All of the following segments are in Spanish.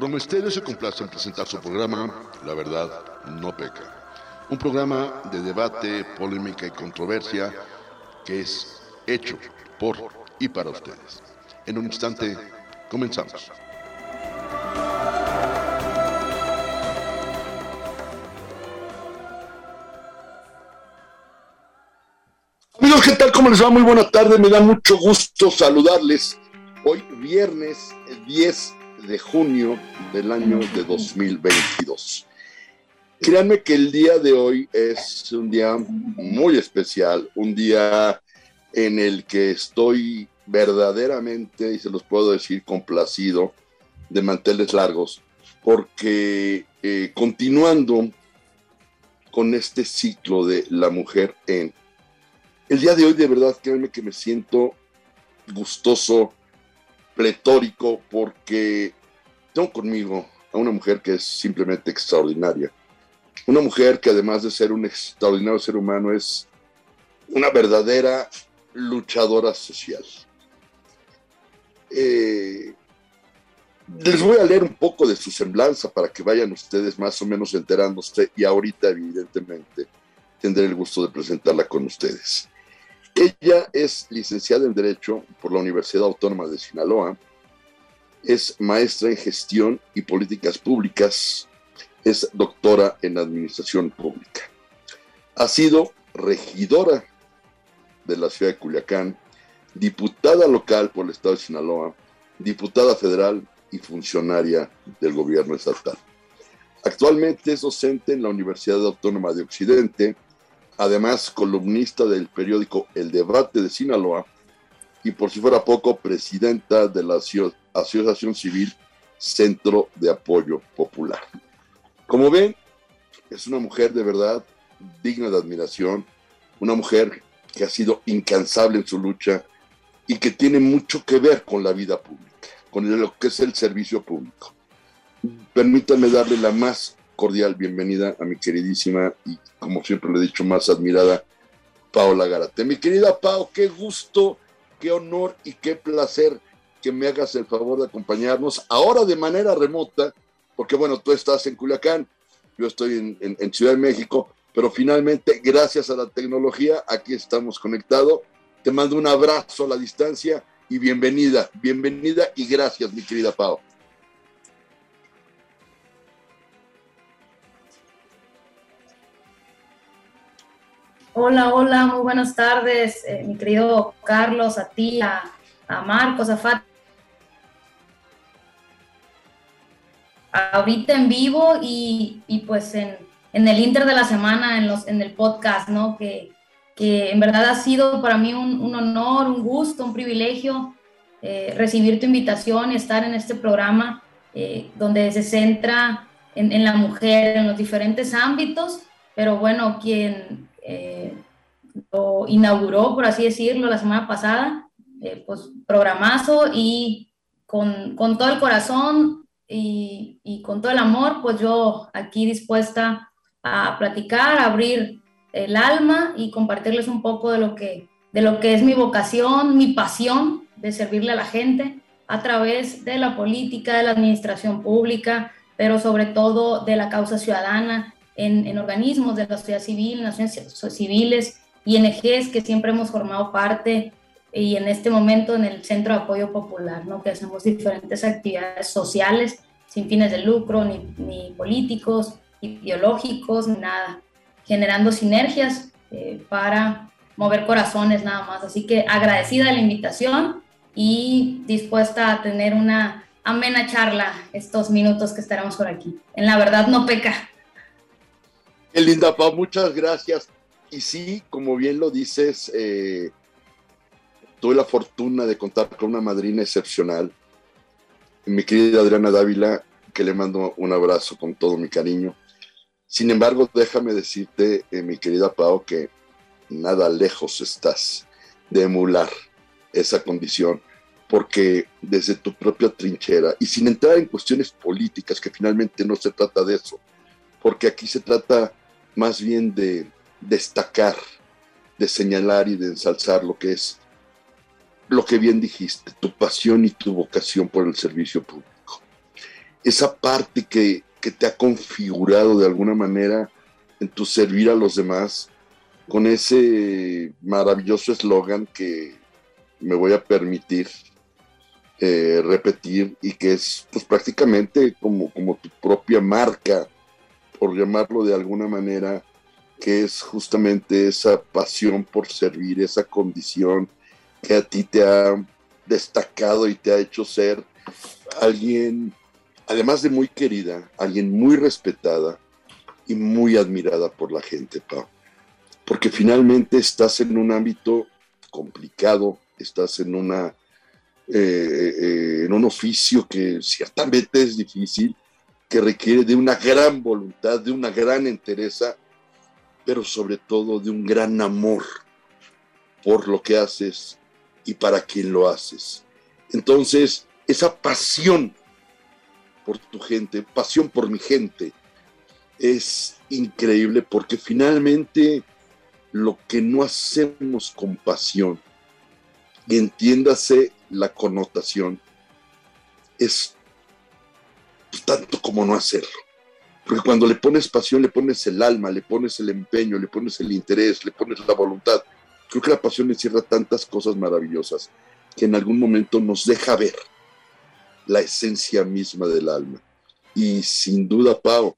Promo Estéreo se complace en presentar su programa La Verdad No Peca. Un programa de debate, polémica y controversia que es hecho por y para ustedes. En un instante, comenzamos. Amigos, ¿qué tal? ¿Cómo les va? Muy buena tarde. Me da mucho gusto saludarles. Hoy viernes 10 de junio del año de 2022. Créanme que el día de hoy es un día muy especial, un día en el que estoy verdaderamente, y se los puedo decir, complacido de manteles largos, porque eh, continuando con este ciclo de la mujer en el día de hoy, de verdad, créanme que me siento gustoso, pletórico, porque tengo conmigo a una mujer que es simplemente extraordinaria. Una mujer que además de ser un extraordinario ser humano es una verdadera luchadora social. Eh, les voy a leer un poco de su semblanza para que vayan ustedes más o menos enterándose y ahorita evidentemente tendré el gusto de presentarla con ustedes. Ella es licenciada en Derecho por la Universidad Autónoma de Sinaloa, es maestra en gestión y políticas públicas, es doctora en administración pública. Ha sido regidora de la ciudad de Culiacán, diputada local por el estado de Sinaloa, diputada federal y funcionaria del gobierno estatal. Actualmente es docente en la Universidad Autónoma de Occidente, además columnista del periódico El Debate de Sinaloa y por si fuera poco, presidenta de la Asociación Civil Centro de Apoyo Popular. Como ven, es una mujer de verdad digna de admiración, una mujer que ha sido incansable en su lucha y que tiene mucho que ver con la vida pública, con lo que es el servicio público. Permítanme darle la más cordial bienvenida a mi queridísima y, como siempre le he dicho, más admirada Paola Garate. Mi querida Pao, qué gusto qué honor y qué placer que me hagas el favor de acompañarnos ahora de manera remota, porque bueno, tú estás en Culiacán, yo estoy en, Ciudad de México, pero finalmente, gracias a la tecnología, aquí estamos conectados. Te mando un abrazo a la distancia y bienvenida, bienvenida y gracias, mi querida Pau. Hola, hola, muy buenas tardes, eh, mi querido Carlos, a ti, a, Marcos, a Fat. Ahorita en vivo y, pues en, el inter de la semana, en, los, en el podcast, ¿no? Que, en verdad ha sido para mí un, honor, un gusto, un privilegio eh, recibir tu invitación y estar en este programa eh, donde se centra en, en, la mujer en los diferentes ámbitos, pero bueno, quien eh, lo inauguró, por así decirlo, la semana pasada, eh, pues programazo y con, con, todo el corazón y, y, con todo el amor, pues yo aquí dispuesta a platicar, abrir el alma y compartirles un poco de lo que, de lo que es mi vocación, mi pasión de servirle a la gente a través de la política, de la administración pública, pero sobre todo de la causa ciudadana en, organismos de la sociedad civil, naciones civiles, INGs que siempre hemos formado parte y en este momento en el Centro de Apoyo Popular, ¿no? que hacemos diferentes actividades sociales sin fines de lucro, ni, ni políticos, ideológicos, ni nada, generando sinergias eh, para mover corazones nada más. Así que agradecida de la invitación y dispuesta a tener una amena charla estos minutos que estaremos por aquí. En la verdad no peca. Qué linda, Pau, muchas gracias. Y sí, como bien lo dices, eh, tuve la fortuna de contar con una madrina excepcional, mi querida Adriana Dávila, que le mando un abrazo con todo mi cariño. Sin embargo, déjame decirte, eh, mi querida Pau, que nada lejos estás de emular esa condición, porque desde tu propia trinchera, y sin entrar en cuestiones políticas, que finalmente no se trata de eso, porque aquí se trata más bien de destacar, de señalar y de ensalzar lo que es lo que bien dijiste, tu pasión y tu vocación por el servicio público. esa parte que, que te ha configurado de alguna manera en tu servir a los demás, con ese maravilloso eslogan que me voy a permitir eh, repetir y que es pues prácticamente como, como tu propia marca, por llamarlo de alguna manera, que es justamente esa pasión por servir, esa condición que a ti te ha destacado y te ha hecho ser alguien, además de muy querida, alguien muy respetada y muy admirada por la gente, Pau. Porque finalmente estás en un ámbito complicado, estás en una eh, eh, en un oficio que ciertamente es difícil, que requiere de una gran voluntad, de una gran entereza, pero sobre todo de un gran amor por lo que haces y para quien lo haces. Entonces, esa pasión por tu gente, pasión por mi gente, es increíble porque finalmente lo que no hacemos con pasión, entiéndase la connotación, es tanto como no hacerlo. Porque cuando le pones pasión, le pones el alma, le pones el empeño, le pones el interés, le pones la voluntad. Creo que la pasión encierra tantas cosas maravillosas que en algún momento nos deja ver la esencia misma del alma. Y sin duda, Pau,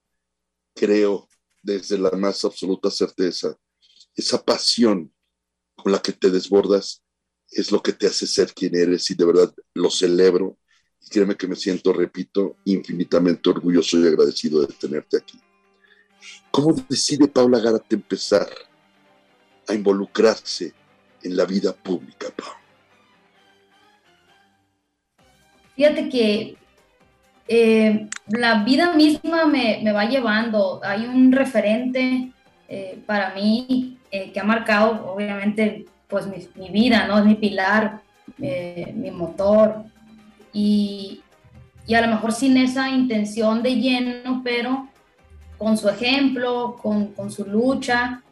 creo desde la más absoluta certeza, esa pasión con la que te desbordas es lo que te hace ser quien eres y de verdad lo celebro y créeme que me siento, repito, infinitamente orgulloso y agradecido de tenerte aquí. ¿Cómo decide Paula Gárate empezar a involucrarse en la vida pública, Paula? Fíjate que eh, la vida misma me, va llevando. Hay un referente eh, para mí eh, que ha marcado, obviamente, pues mi, vida, ¿no? Mi pilar, mi motor, y, a lo mejor sin esa intención de lleno, pero con su ejemplo, con, su lucha,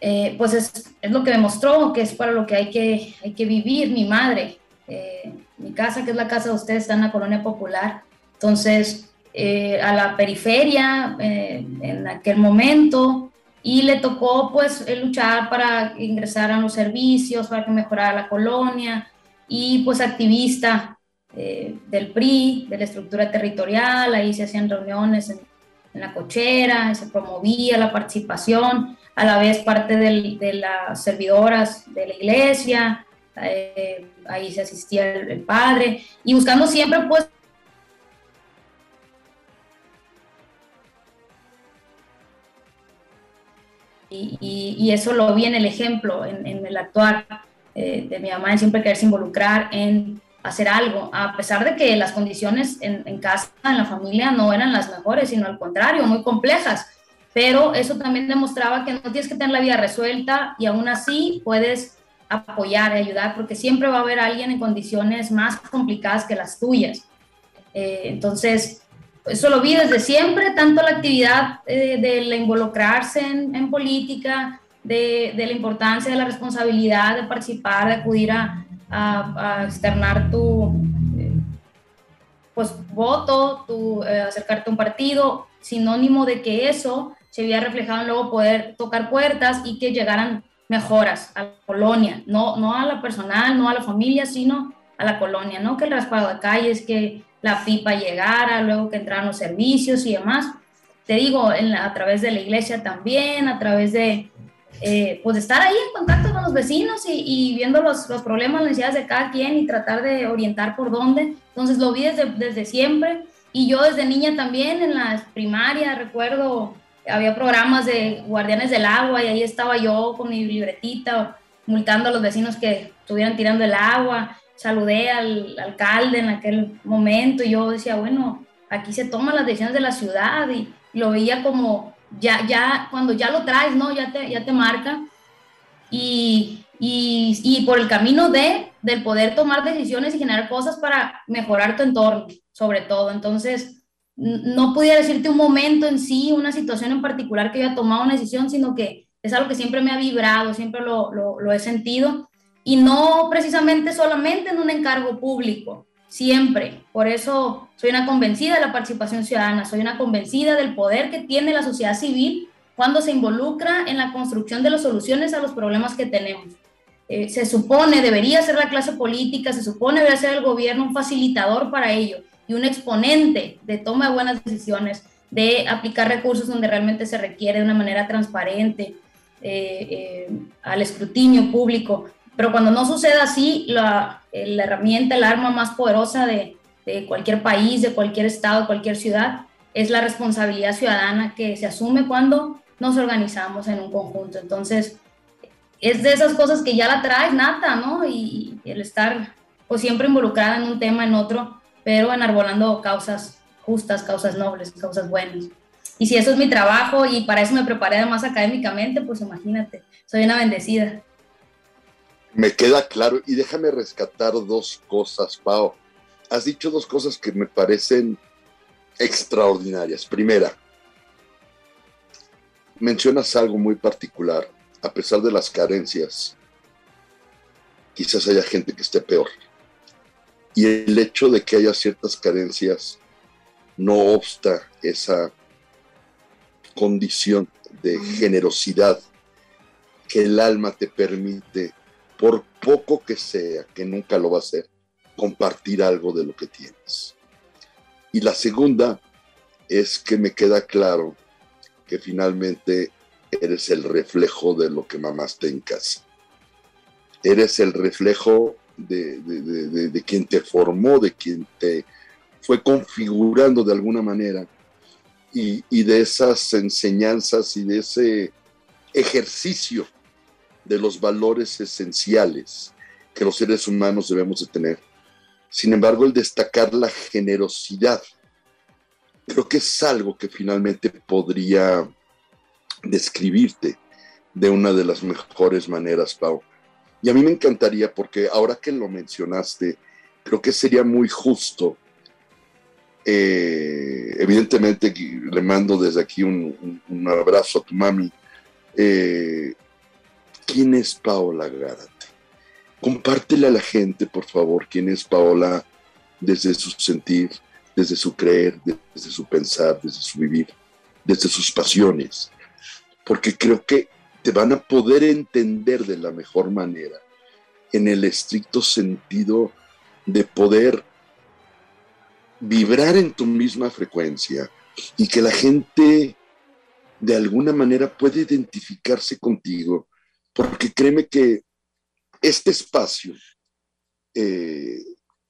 eh, pues es, lo que demostró que es para lo que hay que, hay que vivir. Mi madre, eh, mi casa, que es la casa de ustedes, está en la colonia popular, entonces eh, a la periferia en aquel momento y le tocó pues luchar para ingresar a los servicios, para que mejorara la colonia y pues activista eh, del PRI, de la estructura territorial, ahí se hacían reuniones en, la cochera, se promovía la participación, a la vez parte de las servidoras de la iglesia, eh, ahí se asistía el, padre, y buscando siempre pues Y, eso lo vi en el ejemplo, en, el actuar eh, de mi mamá, en siempre quererse involucrar en hacer algo, a pesar de que las condiciones en, casa, en la familia, no eran las mejores, sino al contrario, muy complejas. Pero eso también demostraba que no tienes que tener la vida resuelta y aún así puedes apoyar y ayudar, porque siempre va a haber alguien en condiciones más complicadas que las tuyas. Eh, entonces, eso lo vi desde siempre, tanto la actividad eh, de involucrarse en, política, de, de, la importancia de la responsabilidad de participar, de acudir a, a, externar tu eh, pues, voto, tu, eh, acercarte a un partido, sinónimo de que eso se había reflejado en luego poder tocar puertas y que llegaran mejoras a la colonia, no, no a la personal, no a la familia, sino a la colonia, no que el raspado de calles, que la pipa llegara, luego que entraran los servicios y demás. Te digo, a través de la iglesia también, a través de, eh, pues estar ahí en contacto con los vecinos y, viendo los, los, problemas, las necesidades de cada quien y tratar de orientar por dónde. Entonces lo vi desde, desde siempre y yo desde niña también en la primaria, recuerdo, había programas de guardianes del agua y ahí estaba yo con mi libretita multando a los vecinos que estuvieran tirando el agua. Saludé al alcalde en aquel momento y yo decía, bueno, aquí se toman las decisiones de la ciudad y lo veía como ya, ya, cuando ya lo traes, ¿no? Ya te, ya te marca. Y, y, y, por el camino de, del poder tomar decisiones y generar cosas para mejorar tu entorno, sobre todo. Entonces, no pudiera decirte un momento en sí, una situación en particular que haya tomado una decisión, sino que es algo que siempre me ha vibrado, siempre lo, lo he sentido. Y no precisamente solamente en un encargo público, siempre. Por eso soy una convencida de la participación ciudadana, soy una convencida del poder que tiene la sociedad civil cuando se involucra en la construcción de las soluciones a los problemas que tenemos. Eh, se supone, debería ser la clase política, se supone debería ser el gobierno un facilitador para ello y un exponente de toma de buenas decisiones, de aplicar recursos donde realmente se requiere de una manera transparente eh, eh, al escrutinio público. Pero cuando no sucede así, la, la herramienta, el arma más poderosa de, de cualquier país, de cualquier estado, cualquier ciudad, es la responsabilidad ciudadana que se asume cuando nos organizamos en un conjunto. Entonces, es de esas cosas que ya la traes nata, ¿no? Y, el estar pues siempre involucrada en un tema, en otro, pero enarbolando causas justas, causas nobles, causas buenas. Y si eso es mi trabajo y para eso me preparé además académicamente, pues imagínate, soy una bendecida. Me queda claro y déjame rescatar dos cosas, Pau. Has dicho dos cosas que me parecen extraordinarias. Primera, mencionas algo muy particular, a pesar de las carencias, quizás haya gente que esté peor. Y el hecho de que haya ciertas carencias no obsta esa condición de generosidad que el alma te permite, por poco que sea, que nunca lo va a hacer, compartir algo de lo que tienes. Y la segunda es que me queda claro que finalmente eres el reflejo de lo que mamaste en casa. Eres el reflejo de, quien te formó, de quien te fue configurando de alguna manera y, y, de esas enseñanzas y de ese ejercicio de los valores esenciales que los seres humanos debemos de tener. Sin embargo, el destacar la generosidad creo que es algo que finalmente podría describirte de una de las mejores maneras, Pau. Y a mí me encantaría, porque ahora que lo mencionaste, creo que sería muy justo. Eh, evidentemente, le mando desde aquí un, abrazo a tu mami. Eh, ¿Quién es Paola Gárate? Compártele a la gente, por favor, quién es Paola desde su sentir, desde su creer, desde su pensar, desde su vivir, desde sus pasiones, porque creo que te van a poder entender de la mejor manera, en el estricto sentido de poder vibrar en tu misma frecuencia y que la gente de alguna manera puede identificarse contigo, porque créeme que este espacio eh,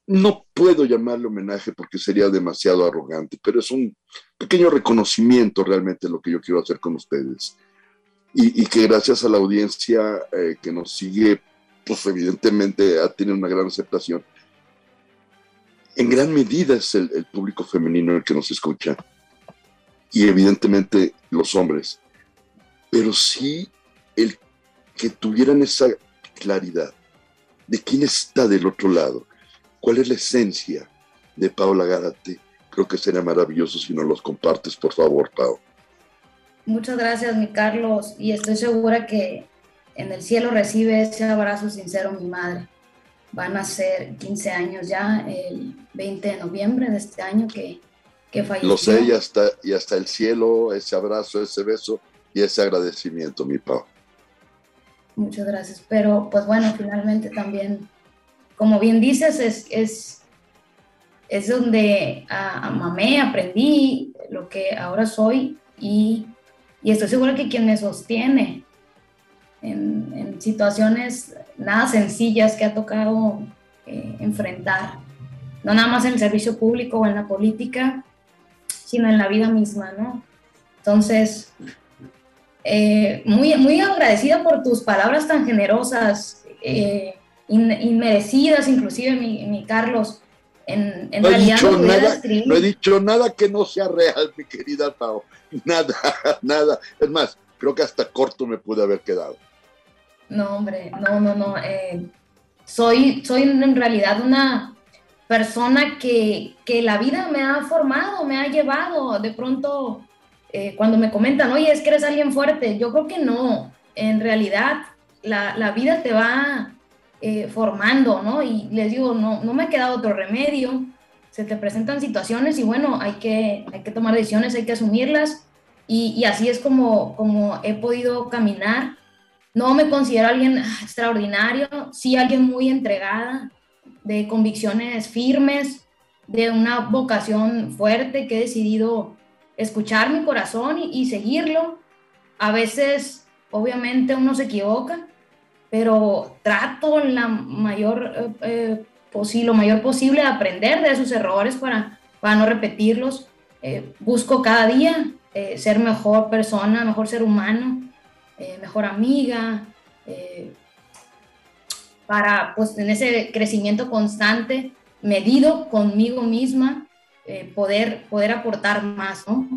no puedo llamarle homenaje porque sería demasiado arrogante, pero es un pequeño reconocimiento realmente lo que yo quiero hacer con ustedes. Y, que gracias a la audiencia eh, que nos sigue, pues evidentemente ha tenido una gran aceptación. En gran medida es el, el público femenino el que nos escucha y evidentemente los hombres, pero sí el que tuvieran esa claridad de quién está del otro lado cuál es la esencia de Paola Gárate. Creo que sería maravilloso si nos los compartes, por favor, Pau. Muchas gracias, mi Carlos, y estoy segura que en el cielo recibe ese abrazo sincero mi madre. Van a ser 15 años ya, el 20 de noviembre de este año que, que falleció. Lo sé, y hasta, y hasta el cielo, ese abrazo, ese beso y ese agradecimiento, mi Pau. Muchas gracias, pero pues bueno, finalmente también como bien dices, es, es, es donde a, mamé, aprendí lo que ahora soy y, y, estoy segura que quien me sostiene en, en situaciones nada sencillas que ha tocado eh, enfrentar, no nada más en el servicio público o en la política, sino en la vida misma, ¿no? Entonces, eh, muy, muy agradecida por tus palabras tan generosas. Eh, inmerecidas, inclusive mi, Carlos. En, no realidad he dicho nada, no he dicho nada que no sea real, mi querida Pau. Nada, nada. Es más, creo que hasta corto me pude haber quedado. No, hombre, no, no, no. Eh, soy, soy en realidad una persona que, que, la vida me ha formado, me ha llevado. De pronto, eh, cuando me comentan, oye, es que eres alguien fuerte, yo creo que no. En realidad, la, la vida te va eh, formando, ¿no? Y les digo, no, no me ha quedado otro remedio, se te presentan situaciones y bueno, hay que, hay que tomar decisiones, hay que asumirlas y, y así es como, como he podido caminar. No me considero alguien extraordinario, sí alguien muy entregada, de convicciones firmes, de una vocación fuerte que he decidido escuchar mi corazón y, seguirlo. A veces, obviamente, uno se equivoca, pero trato la mayor, eh, eh, lo mayor posible de aprender de esos errores para, para no repetirlos. Eh, busco cada día ser mejor persona, mejor ser humano, mejor amiga, para, pues, en ese crecimiento constante, medido conmigo misma, poder, poder aportar más, ¿no?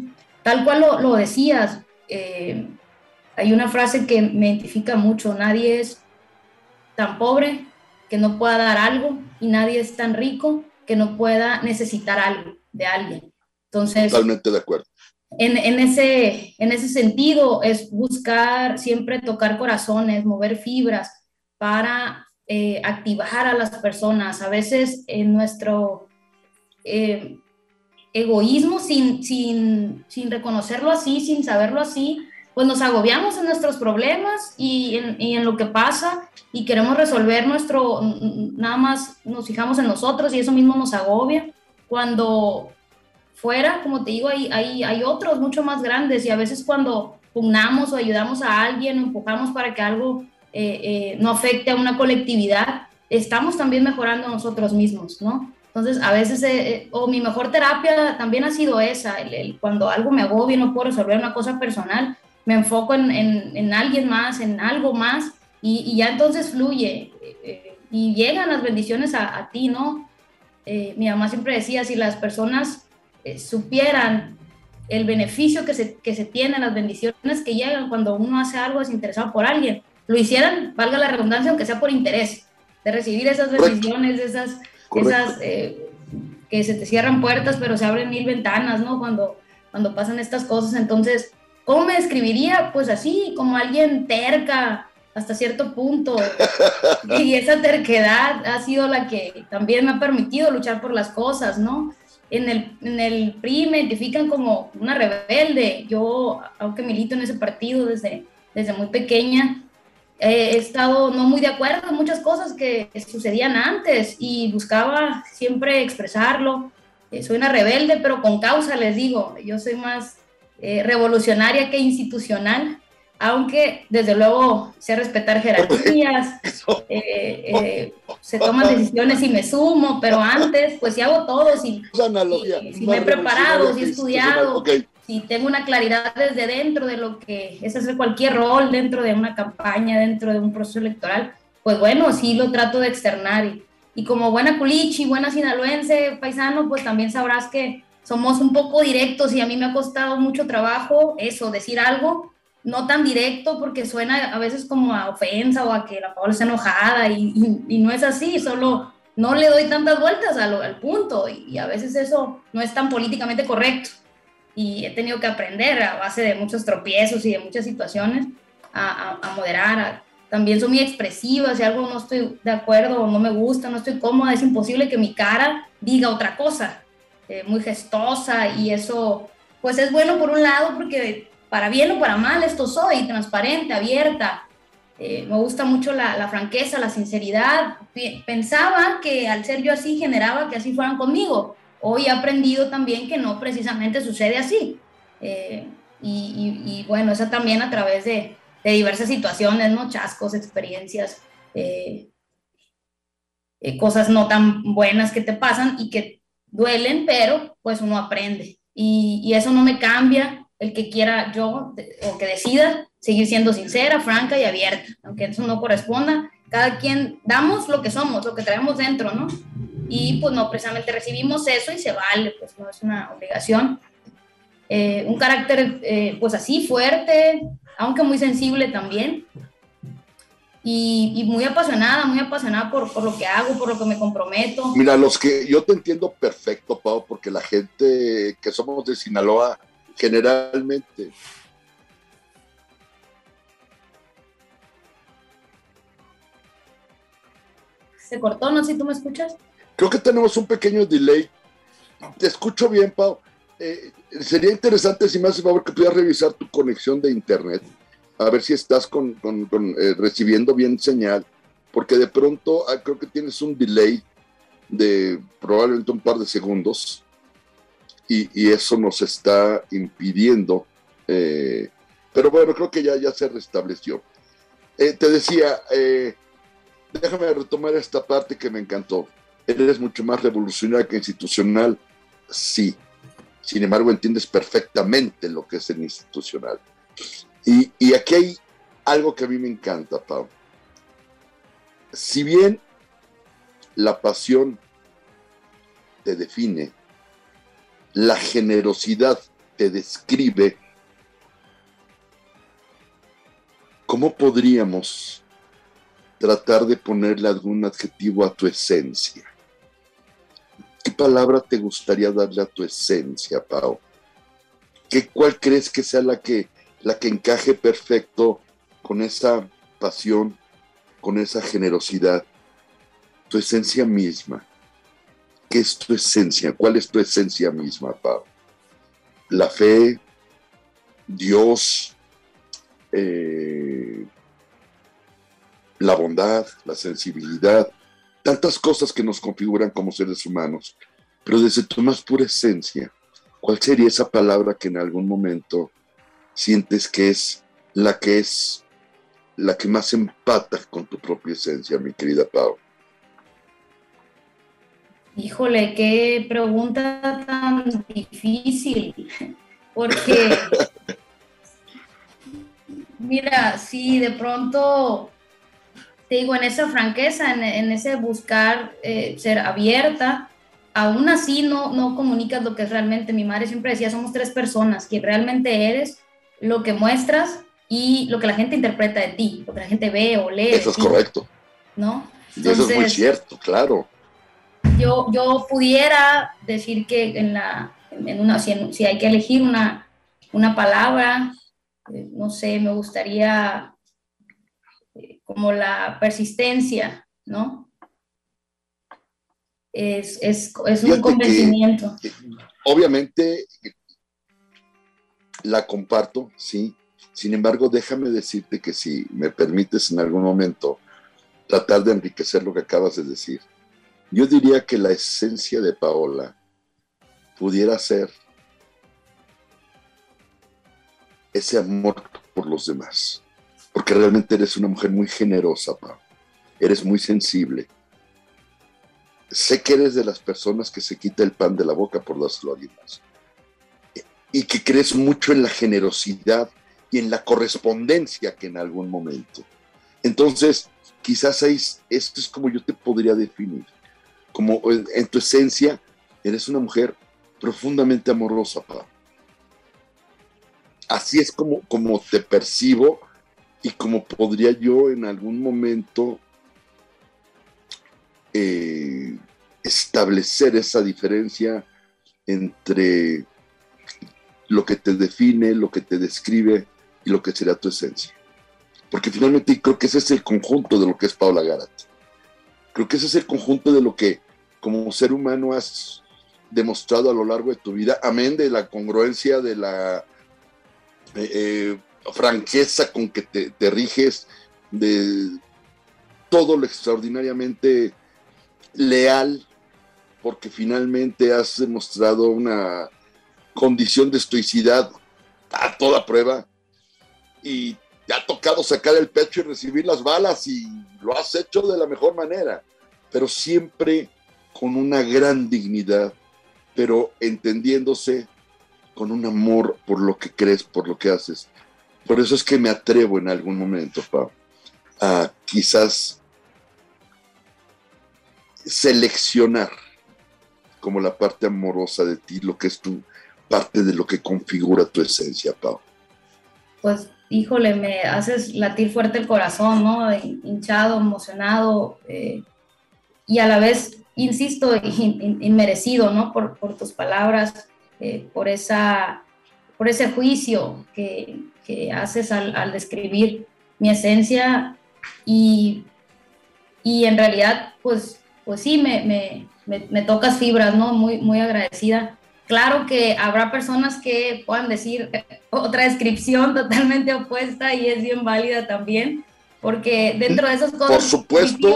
Tal cual lo, lo decías, hay una frase que me identifica mucho, nadie es tan pobre que no pueda dar algo y nadie es tan rico que no pueda necesitar algo de alguien. Entonces, totalmente de acuerdo. En, en, ese, en ese sentido es buscar siempre tocar corazones, mover fibras para eh, activar a las personas. A veces en nuestro eh, egoísmo, sin, sin, sin reconocerlo así, sin saberlo así, pues nos agobiamos en nuestros problemas y en, y en, lo que pasa y queremos resolver nuestro, nada más nos fijamos en nosotros y eso mismo nos agobia. Cuando fuera, como te digo, hay, hay, hay otros mucho más grandes y a veces cuando pugnamos o ayudamos a alguien o empujamos para que algo eh, eh, no afecte a una colectividad, estamos también mejorando nosotros mismos, ¿no? Entonces, a veces, eh, o mi mejor terapia también ha sido esa, el, cuando algo me agobia y no puedo resolver una cosa personal, me enfoco en, en, alguien más, en algo más, y, ya entonces fluye eh, y llegan las bendiciones a, ti, ¿no? Eh, mi mamá siempre decía, si las personas eh, supieran el beneficio que se, que se tiene, las bendiciones que llegan cuando uno hace algo desinteresado por alguien, lo hicieran, valga la redundancia, aunque sea por interés, de recibir esas bendiciones, esas, esas que se te cierran puertas, pero se abren mil ventanas, ¿no? Cuando, cuando pasan estas cosas, entonces ¿Cómo me describiría? Pues así, como alguien terca hasta cierto punto. Y esa terquedad ha sido la que también me ha permitido luchar por las cosas, ¿no? En el, en el PRI me identifican como una rebelde. Yo, aunque milito en ese partido desde, desde muy pequeña, he estado no muy de acuerdo en muchas cosas que sucedían antes y buscaba siempre expresarlo. Eh, soy una rebelde, pero con causa, les digo. Yo soy más eh, revolucionaria que institucional, aunque desde luego sé respetar jerarquías, eh, eh, se toman decisiones y me sumo, pero antes, pues si hago todo, si, si, me he preparado, si he estudiado, si tengo una claridad desde dentro de lo que es hacer cualquier rol dentro de una campaña, dentro de un proceso electoral, pues bueno, sí lo trato de externar. Y, y como buena culichi, buena sinaloense, paisano, pues también sabrás que somos un poco directos y a mí me ha costado mucho trabajo eso, decir algo no tan directo porque suena a veces como a ofensa o a que la Paola está enojada y, no es así, solo no le doy tantas vueltas al, al punto y, a veces eso no es tan políticamente correcto y he tenido que aprender a base de muchos tropiezos y de muchas situaciones a, a, moderar. también soy muy expresiva, si algo no estoy de acuerdo o no me gusta, no estoy cómoda, es imposible que mi cara diga otra cosa eh, muy gestosa y eso pues es bueno por un lado porque para bien o para mal esto soy, transparente, abierta. Eh, me gusta mucho la, la, franqueza, la sinceridad. Pensaba que al ser yo así generaba que así fueran conmigo. Hoy he aprendido también que no precisamente sucede así. Eh, y, y, bueno, eso también a través de, diversas situaciones, ¿no? Chascos, experiencias, cosas no tan buenas que te pasan y que duelen, pero pues uno aprende. Y, y, eso no me cambia el que quiera yo o que decida seguir siendo sincera, franca y abierta, aunque eso no corresponda. Cada quien damos lo que somos, lo que traemos dentro, ¿no? Y pues no precisamente recibimos eso y se vale, pues no es una obligación. Eh, un carácter eh, pues así fuerte, aunque muy sensible también, y, muy apasionada, muy apasionada por, por, lo que hago, por lo que me comprometo. Mira, los que yo te entiendo perfecto, Pau, porque la gente que somos de Sinaloa, generalmente se cortó, no sé si tú me escuchas. Creo que tenemos un pequeño delay. Te escucho bien, Pau. Eh, sería interesante, si me hace favor, que pudieras revisar tu conexión de internet, a ver si estás con, eh, recibiendo bien señal, porque de pronto ah, creo que tienes un delay de probablemente un par de segundos y, eso nos está impidiendo. Eh, pero bueno, creo que ya, ya se restableció. te decía, déjame retomar esta parte que me encantó. Eres mucho más revolucionaria que institucional, sí. Sin embargo, entiendes perfectamente lo que es el institucional. Y, y aquí hay algo que a mí me encanta, Pau. Si bien la pasión te define, la generosidad te describe, ¿cómo podríamos tratar de ponerle algún adjetivo a tu esencia? ¿Qué palabra te gustaría darle a tu esencia, Pau? ¿Qué, ¿Cuál crees que sea la que, la que encaje perfecto con esa pasión, con esa generosidad? Tu esencia misma. ¿Qué es tu esencia? ¿Cuál es tu esencia misma, Pau? La fe, Dios, eh, la bondad, la sensibilidad, tantas cosas que nos configuran como seres humanos, pero desde tu más pura esencia, ¿cuál sería esa palabra que en algún momento sientes que es la que es la que más empata con tu propia esencia, mi querida Pau? Híjole, qué pregunta tan difícil, porque mira, si de pronto te digo, en esa franqueza, en, ese buscar eh, ser abierta, aún así no, no comunicas lo que es realmente. Mi madre siempre decía, somos tres personas, que realmente eres, lo que muestras y lo que la gente interpreta de ti, lo que la gente ve o lee. Eso es correcto. ¿No? eso es muy cierto, claro. Yo, yo pudiera decir que en la, en una, si, si hay que elegir una, una palabra, eh, no sé, me gustaría como la persistencia, ¿no? Es, un convencimiento. obviamente la comparto, sí. Sin embargo, déjame decirte que si me permites en algún momento tratar de enriquecer lo que acabas de decir, yo diría que la esencia de Paola pudiera ser ese amor por los demás porque realmente eres una mujer muy generosa, Pau. Eres muy sensible. Sé que eres de las personas que se quita el pan de la boca por las a Y que crees mucho en la generosidad y en la correspondencia que en algún momento. Entonces, quizás esto es como yo te podría definir. Como en tu esencia, eres una mujer profundamente amorosa, Pau. Así es como, como te percibo y como podría yo en algún momento eh, establecer esa diferencia entre lo que te define, lo que te describe y lo que será tu esencia. Porque finalmente creo que ese es el conjunto de lo que es Paula Garat. Creo que ese es el conjunto de lo que como ser humano has demostrado a lo largo de tu vida, amén de la congruencia, de la eh, eh, franqueza con que te, riges, de todo lo extraordinariamente leal, porque finalmente has demostrado una condición de estoicidad a toda prueba y te ha tocado sacar el pecho y recibir las balas y lo has hecho de la mejor manera, pero siempre con una gran dignidad, pero entendiéndose con un amor por lo que crees, por lo que haces. Por eso es que me atrevo en algún momento, Pau, a quizás seleccionar como la parte amorosa de ti, lo que es tu parte de lo que configura tu esencia, Pau. Pues, híjole, me haces latir fuerte el corazón, ¿no? Hinchado, emocionado eh, y a la vez, insisto, inmerecido, ¿no? Por, tus palabras, eh, por, esa, por ese juicio que, que haces al, describir mi esencia y y en realidad, pues, pues sí, me, me, me, me tocas fibras, ¿no? Muy, muy agradecida. Claro que habrá personas que puedan decir otra descripción totalmente opuesta y es bien válida también, porque dentro de esas cosas Por supuesto.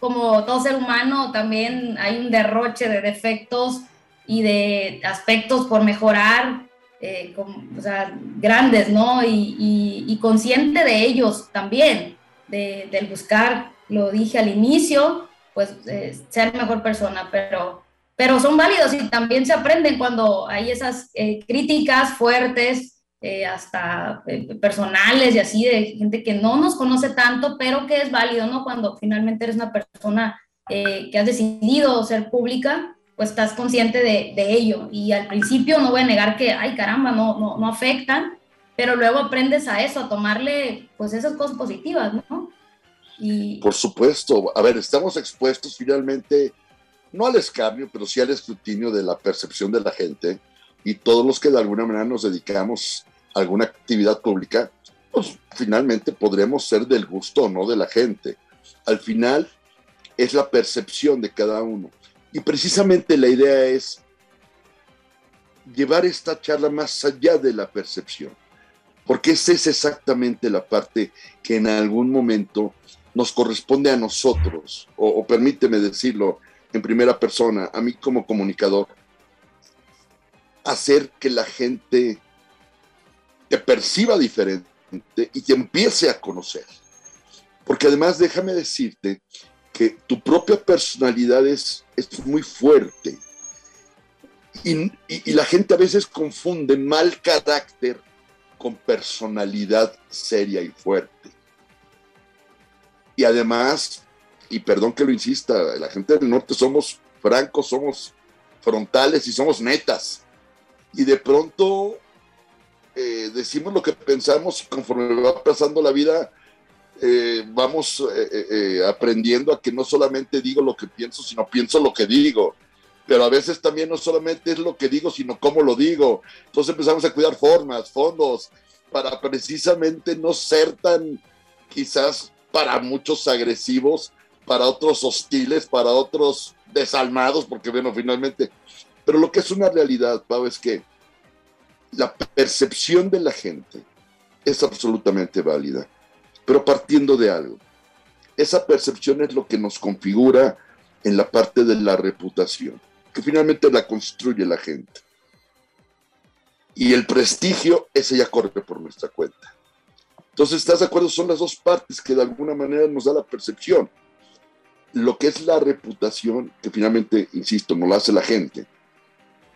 como todo ser humano, también hay un derroche de defectos y de aspectos por mejorar, eh, o sea, grandes, ¿no? Y, consciente de ellos también, de, del buscar, lo dije al inicio, pues eh, ser mejor persona, pero, pero son válidos y también se aprenden cuando hay esas eh, críticas fuertes hasta personales y así, de gente que no nos conoce tanto, pero que es válido, ¿no? Cuando finalmente eres una persona que has decidido ser pública, pues estás consciente de, de, ello. Y al principio no voy a negar que, ay caramba, no, no, no afectan, pero luego aprendes a eso, a tomarle pues esas cosas positivas, ¿no? Y... Por supuesto, a ver, estamos expuestos finalmente, no al escarnio, pero sí al escrutinio de la percepción de la gente y todos los que de alguna manera nos dedicamos a alguna actividad pública, pues finalmente podremos ser del gusto o no de la gente. Al final es la percepción de cada uno. Y precisamente la idea es llevar esta charla más allá de la percepción, porque esa es exactamente la parte que en algún momento nos corresponde a nosotros, o, permíteme decirlo en primera persona, a mí como comunicador, hacer que la gente te perciba diferente y te empiece a conocer. Porque además déjame decirte que tu propia personalidad es, es muy fuerte. Y, y, la gente a veces confunde mal carácter con personalidad seria y fuerte. Y además, y perdón que lo insista, la gente del norte somos francos, somos frontales y somos netas y de pronto eh, decimos lo que pensamos y conforme va pasando la vida, eh, vamos eh, aprendiendo a que no solamente digo lo que pienso, sino pienso lo que digo. Pero a veces también no solamente es lo que digo, sino cómo lo digo. Entonces empezamos a cuidar formas, fondos, para precisamente no ser tan, quizás para muchos agresivos, para otros hostiles, para otros desalmados, porque bueno, finalmente pero lo que es una realidad, Pau, es que la percepción de la gente es absolutamente válida, pero partiendo de algo. Esa percepción es lo que nos configura en la parte de la reputación, que finalmente la construye la gente. Y el prestigio, ese ya corre por nuestra cuenta. Entonces, ¿estás de acuerdo? Son las dos partes que de alguna manera nos da la percepción. Lo que es la reputación, que finalmente, insisto, no la hace la gente,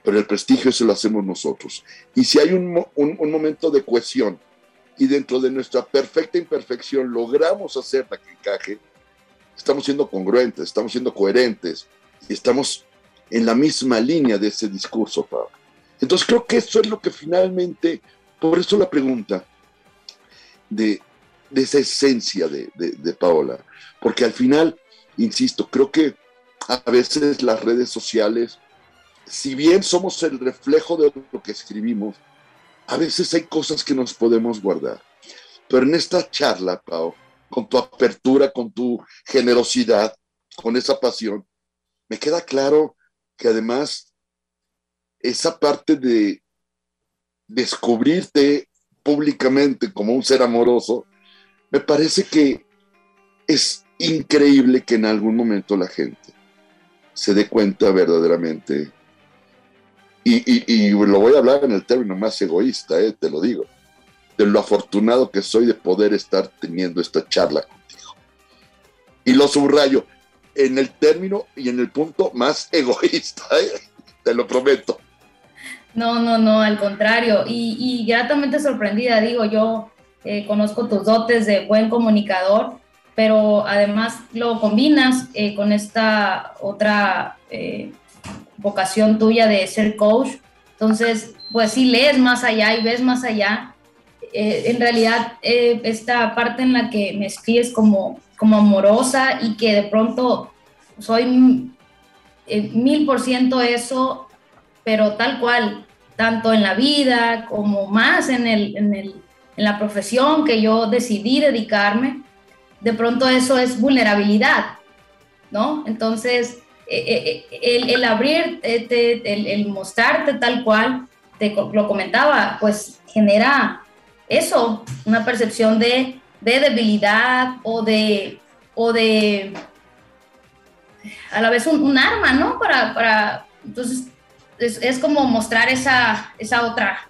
pero el prestigio se lo hacemos nosotros. Y si hay un, un, momento de cohesión y dentro de nuestra perfecta imperfección logramos hacer la que encaje, estamos siendo congruentes, estamos siendo coherentes y estamos en la misma línea de ese discurso, Pablo. Entonces creo que eso es lo que finalmente, por eso la pregunta de, de esa esencia de, de, de Paola, porque al final, insisto, creo que a veces las redes sociales si bien somos el reflejo de lo que escribimos, a veces hay cosas que nos podemos guardar. Pero en esta charla, Pau, con tu apertura, con tu generosidad, con esa pasión, me queda claro que además esa parte de descubrirte públicamente como un ser amoroso, me parece que es increíble que en algún momento la gente se dé cuenta verdaderamente y, lo voy a hablar en el término más egoísta, eh, te lo digo, de lo afortunado que soy de poder estar teniendo esta charla contigo. Y lo subrayo en el término y en el punto más egoísta, eh, te lo prometo. No, no, no, al contrario. Y, gratamente sorprendida, digo, yo eh, conozco tus dotes de buen comunicador, pero además lo combinas con esta otra vocación tuya de ser coach. Entonces, pues si lees más allá y ves más allá. Eh, en realidad, eh, esta parte en la que me escribes como, como amorosa y que de pronto soy eh, mil por ciento eso, pero tal cual, tanto en la vida como más en, el, en, el, en la profesión que yo decidí dedicarme, de pronto eso es vulnerabilidad ¿no? Entonces, eh, eh, el, abrir, el, el, mostrarte tal cual, te lo comentaba, pues genera eso, una percepción de, de debilidad o de, o de a la vez un, arma, ¿no? Para, para entonces, es, como mostrar esa, esa otra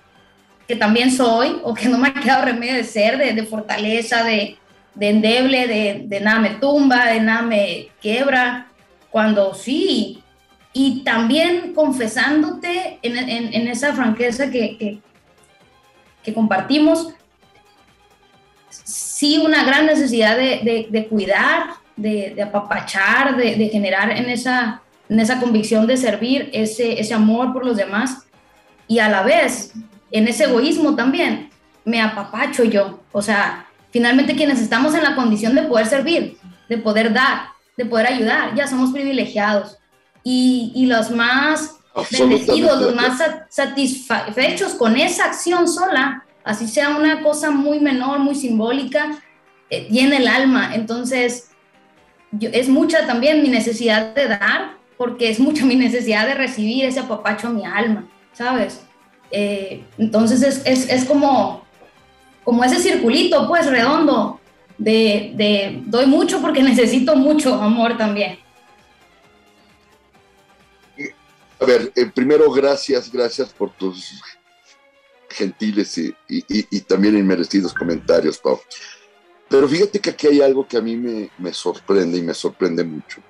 que también soy o que no me ha quedado remedio de ser, de, de fortaleza, de, de endeble, de, de, nada me tumba, de nada me quebra, cuando sí. Y también confesándote en, esa franqueza que, compartimos, sí una gran necesidad de, de cuidar, de, apapachar, de, generar en esa, en esa convicción de servir ese, ese amor por los demás y a la vez en ese egoísmo también me apapacho yo. O sea, finalmente quienes estamos en la condición de poder servir, de poder dar, de poder ayudar, ya somos privilegiados. Y, y los más bendecidos, los más satisfechos con esa acción sola, así sea una cosa muy menor, muy simbólica, eh, tiene el alma. Entonces, es mucha también mi necesidad de dar, porque es mucha mi necesidad de recibir ese apapacho a mi alma, ¿sabes? Eh, entonces es, es, es, como, como ese circulito, pues, redondo, de, de doy mucho porque necesito mucho amor también. A ver, eh, primero gracias, gracias por tus gentiles y, y, y, también inmerecidos comentarios, Pau. Pero fíjate que aquí hay algo que a mí me, sorprende y me sorprende mucho.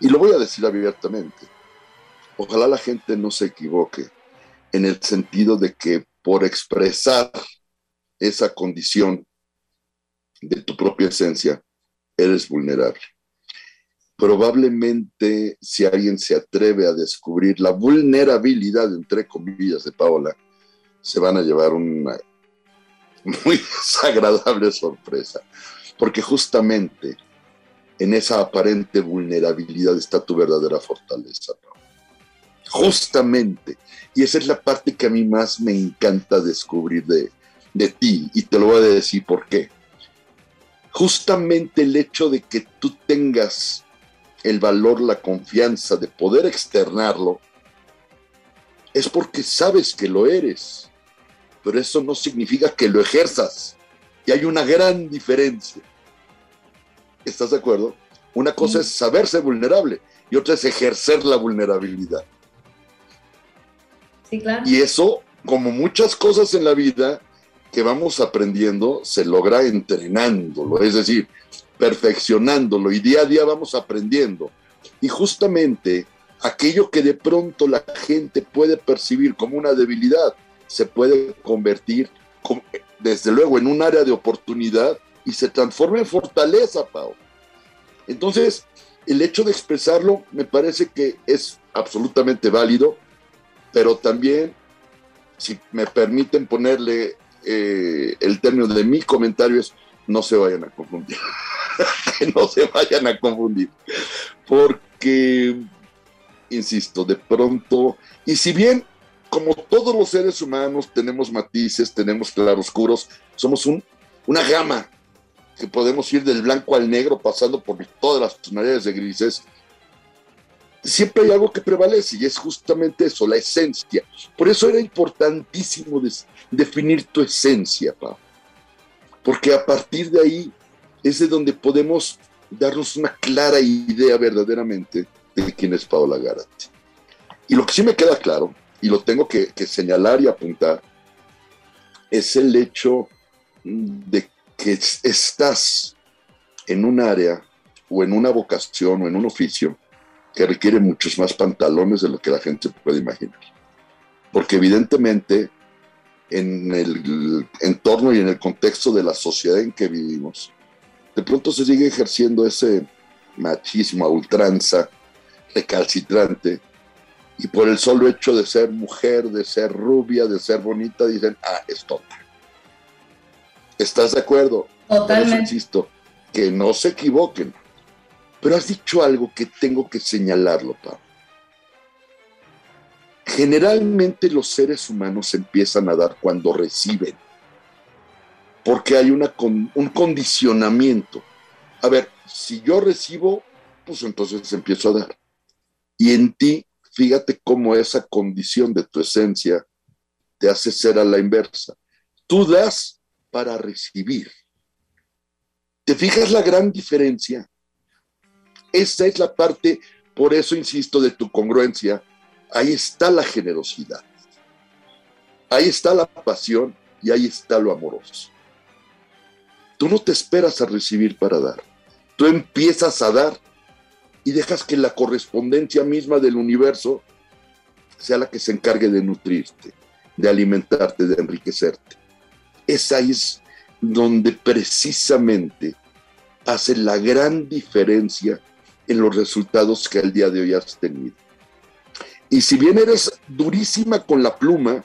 Y lo voy a decir abiertamente. Ojalá la gente no se equivoque en el sentido de que por expresar esa condición de tu propia esencia, eres vulnerable. Probablemente si alguien se atreve a descubrir la vulnerabilidad, entre comillas, de Paola, se van a llevar una muy desagradable sorpresa, porque justamente en esa aparente vulnerabilidad está tu verdadera fortaleza. Justamente. Y esa es la parte que a mí más me encanta descubrir de, de ti, y te lo voy a decir por qué. Justamente el hecho de que tú tengas el valor, la confianza de poder externarlo, es porque sabes que lo eres pero eso no significa que lo ejerzas. Y hay una gran diferencia. ¿Estás de acuerdo? Una cosa es saberse vulnerable y otra es ejercer la vulnerabilidad. Sí, claro. Y eso, como muchas cosas en la vida que vamos aprendiendo, se logra entrenándolo, es decir, perfeccionándolo y día a día vamos aprendiendo. Y justamente aquello que de pronto la gente puede percibir como una debilidad, se puede convertir, desde luego, en un área de oportunidad y se transforma en fortaleza, Pau. Entonces, el hecho de expresarlo me parece que es absolutamente válido, pero también, si me permiten ponerle eh, el término de mi comentario, es no se vayan a confundir. no se vayan a confundir. Porque, insisto, de pronto, y si bien como todos los seres humanos tenemos matices, tenemos claroscuros, somos un, una gama que podemos ir del blanco al negro pasando por todas las tonalidades de grises. Siempre hay algo que prevalece y es justamente eso, la esencia. Por eso era importantísimo definir tu esencia, Pau. Porque a partir de ahí es de donde podemos darnos una clara idea verdaderamente de quién es Paola Garate. Y lo que sí me queda claro y lo tengo que, señalar y apuntar, es el hecho de que estás en un área o en una vocación o en un oficio que requiere muchos más pantalones de lo que la gente puede imaginar. Porque evidentemente en el entorno y en el contexto de la sociedad en que vivimos, de pronto se sigue ejerciendo ese machismo a ultranza, recalcitrante, y por el solo hecho de ser mujer, de ser rubia, de ser bonita, dicen, ah, es tonta. ¿Estás de acuerdo? Totalmente. insisto, que no se equivoquen. Pero has dicho algo que tengo que señalarlo, Pablo. Generalmente los seres humanos empiezan a dar cuando reciben, porque hay una, un condicionamiento. A ver, si yo recibo, pues entonces empiezo a dar. Y en ti, fíjate cómo esa condición de tu esencia te hace ser a la inversa. Tú das para recibir. ¿Te fijas la gran diferencia? Esa es la parte, por eso insisto, de tu congruencia. Ahí está la generosidad. Ahí está la pasión y ahí está lo amoroso. Tú no te esperas a recibir para dar. Tú empiezas a dar y dejas que la correspondencia misma del universo sea la que se encargue de nutrirte, de alimentarte, de enriquecerte. Esa es donde precisamente hace la gran diferencia en los resultados que al día de hoy has tenido. Y si bien eres durísima con la pluma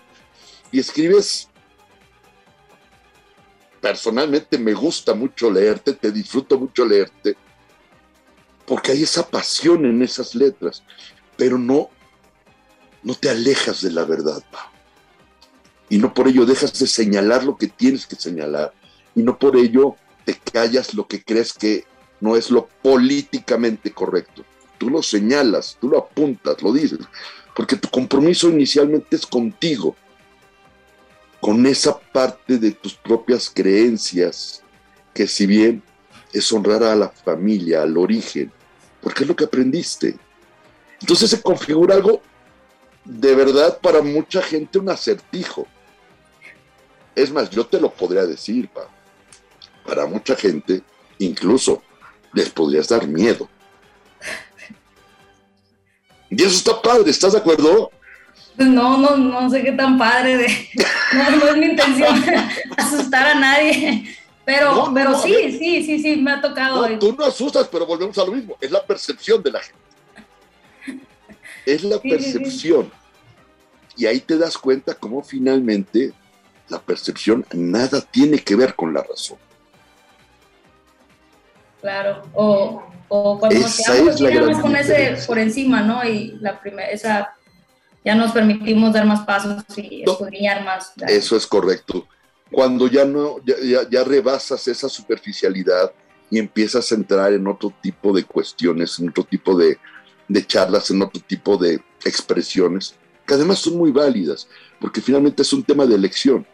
y escribes, personalmente me gusta mucho leerte, te disfruto mucho leerte, porque hay esa pasión en esas letras, pero no, no te alejas de la verdad, Y no por ello dejas de señalar lo que tienes que señalar, y no por ello te callas lo que crees que no es lo políticamente correcto. Tú lo señalas, tú lo apuntas, lo dices, porque tu compromiso inicialmente es contigo, con esa parte de tus propias creencias, que si bien es honrar a la familia, al origen, porque es lo que aprendiste. Entonces se configura algo de verdad para mucha gente un acertijo. Es más, yo te lo podría decir, para mucha gente, incluso les podrías dar miedo. Y eso está padre, ¿estás de acuerdo? No, no, no sé qué tan padre de. No, no es mi intención asustar a nadie. Pero, pero sí, sí, sí, sí, me ha tocado. tú no asustas, pero volvemos a lo mismo. Es la percepción de la gente. Es la percepción. Y ahí te das cuenta cómo finalmente la percepción nada tiene que ver con la razón. Claro, o, o cuando nos quedamos con ese por encima, ¿no? Y la primera, esa, ya nos permitimos dar más pasos y escudriñar más. Eso es correcto cuando ya no, ya, rebasas esa superficialidad y empiezas a entrar en otro tipo de cuestiones, en otro tipo de, charlas, en otro tipo de expresiones, que además son muy válidas, porque finalmente es un tema de elección.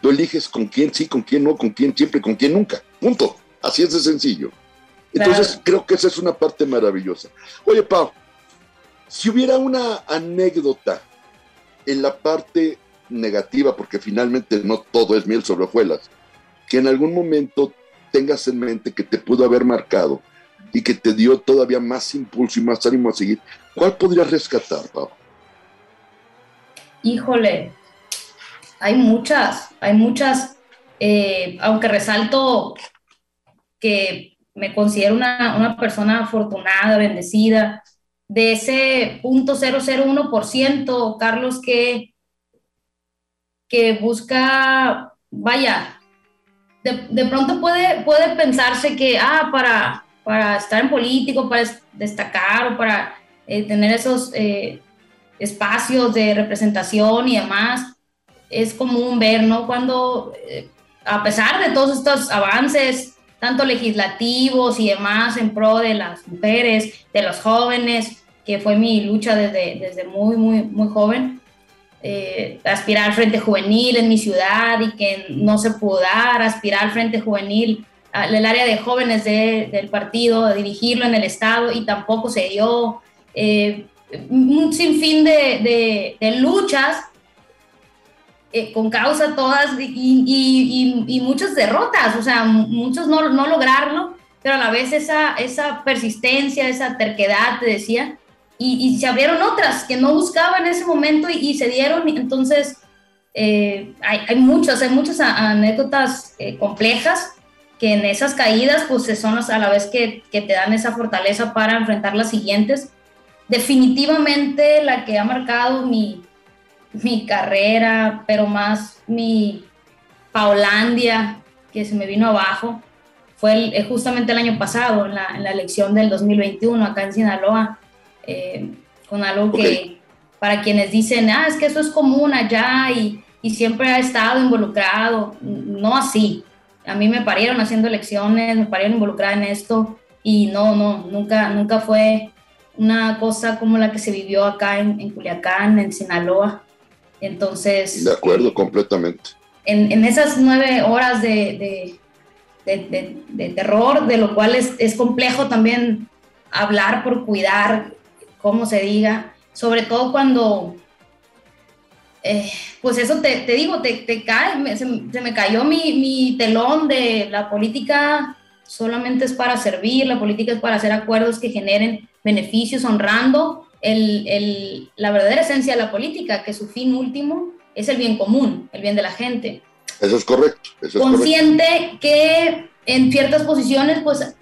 Tú eliges con quién sí, con quién no, con quién siempre, con quién nunca. Punto. Así es de sencillo. Entonces creo que esa es una parte maravillosa. Oye, Pau, si hubiera una anécdota en la parte negativa, porque finalmente no todo es miel sobre hojuelas, que en algún momento tengas en mente que te pudo haber marcado y que te dio todavía más impulso y más ánimo a seguir, ¿cuál podrías rescatar, Pau? Híjole, hay muchas, hay muchas, eh, aunque resalto que me considero una, una persona afortunada, bendecida, de ese punto 001%, Carlos, que que busca, vaya, de, pronto puede, puede pensarse que, ah, para, para estar en político, para destacar o para eh, tener esos eh, espacios de representación y demás, es común ver, ¿no? Cuando, eh, a pesar de todos estos avances, tanto legislativos y demás en pro de las mujeres, de los jóvenes, que fue mi lucha desde, desde muy, muy, muy joven, eh, aspirar al Frente Juvenil en mi ciudad y que no se pudo dar, aspirar al Frente Juvenil, al área de jóvenes del partido, dirigirlo en el Estado y tampoco se dio. Eh, un sinfín de, de, luchas eh, con causa todas y, y, muchas derrotas, o sea, muchos no, no, lograrlo, pero a la vez esa, esa persistencia, esa terquedad, te decía, y, se abrieron otras que no buscaba en ese momento y, se dieron. Entonces, eh, hay, hay, muchas, hay muchas anécdotas eh, complejas que en esas caídas, pues son a la vez que, te dan esa fortaleza para enfrentar las siguientes. Definitivamente la que ha marcado mi, mi carrera, pero más mi Paulandia, que se me vino abajo, fue eh, justamente el año pasado, en la, en la elección del 2021 acá en Sinaloa eh, con algo que para quienes dicen, ah, es que eso es común allá y, y, siempre ha estado involucrado, no así. A mí me parieron haciendo elecciones, me parieron involucrada en esto y no, no, nunca, nunca fue una cosa como la que se vivió acá en, en Culiacán, en Sinaloa. Entonces... De acuerdo, completamente. En, en, esas nueve horas de, de, de, terror, de lo cual es, es, complejo también hablar por cuidar, cómo se diga, sobre todo cuando, eh, pues eso te, te digo, te, te cae, se, se, me cayó mi, mi telón de la política solamente es para servir, la política es para hacer acuerdos que generen beneficios, honrando el, el, la verdadera esencia de la política, que su fin último es el bien común, el bien de la gente. Eso es correcto. Eso es Consciente correcto. que en ciertas posiciones, pues,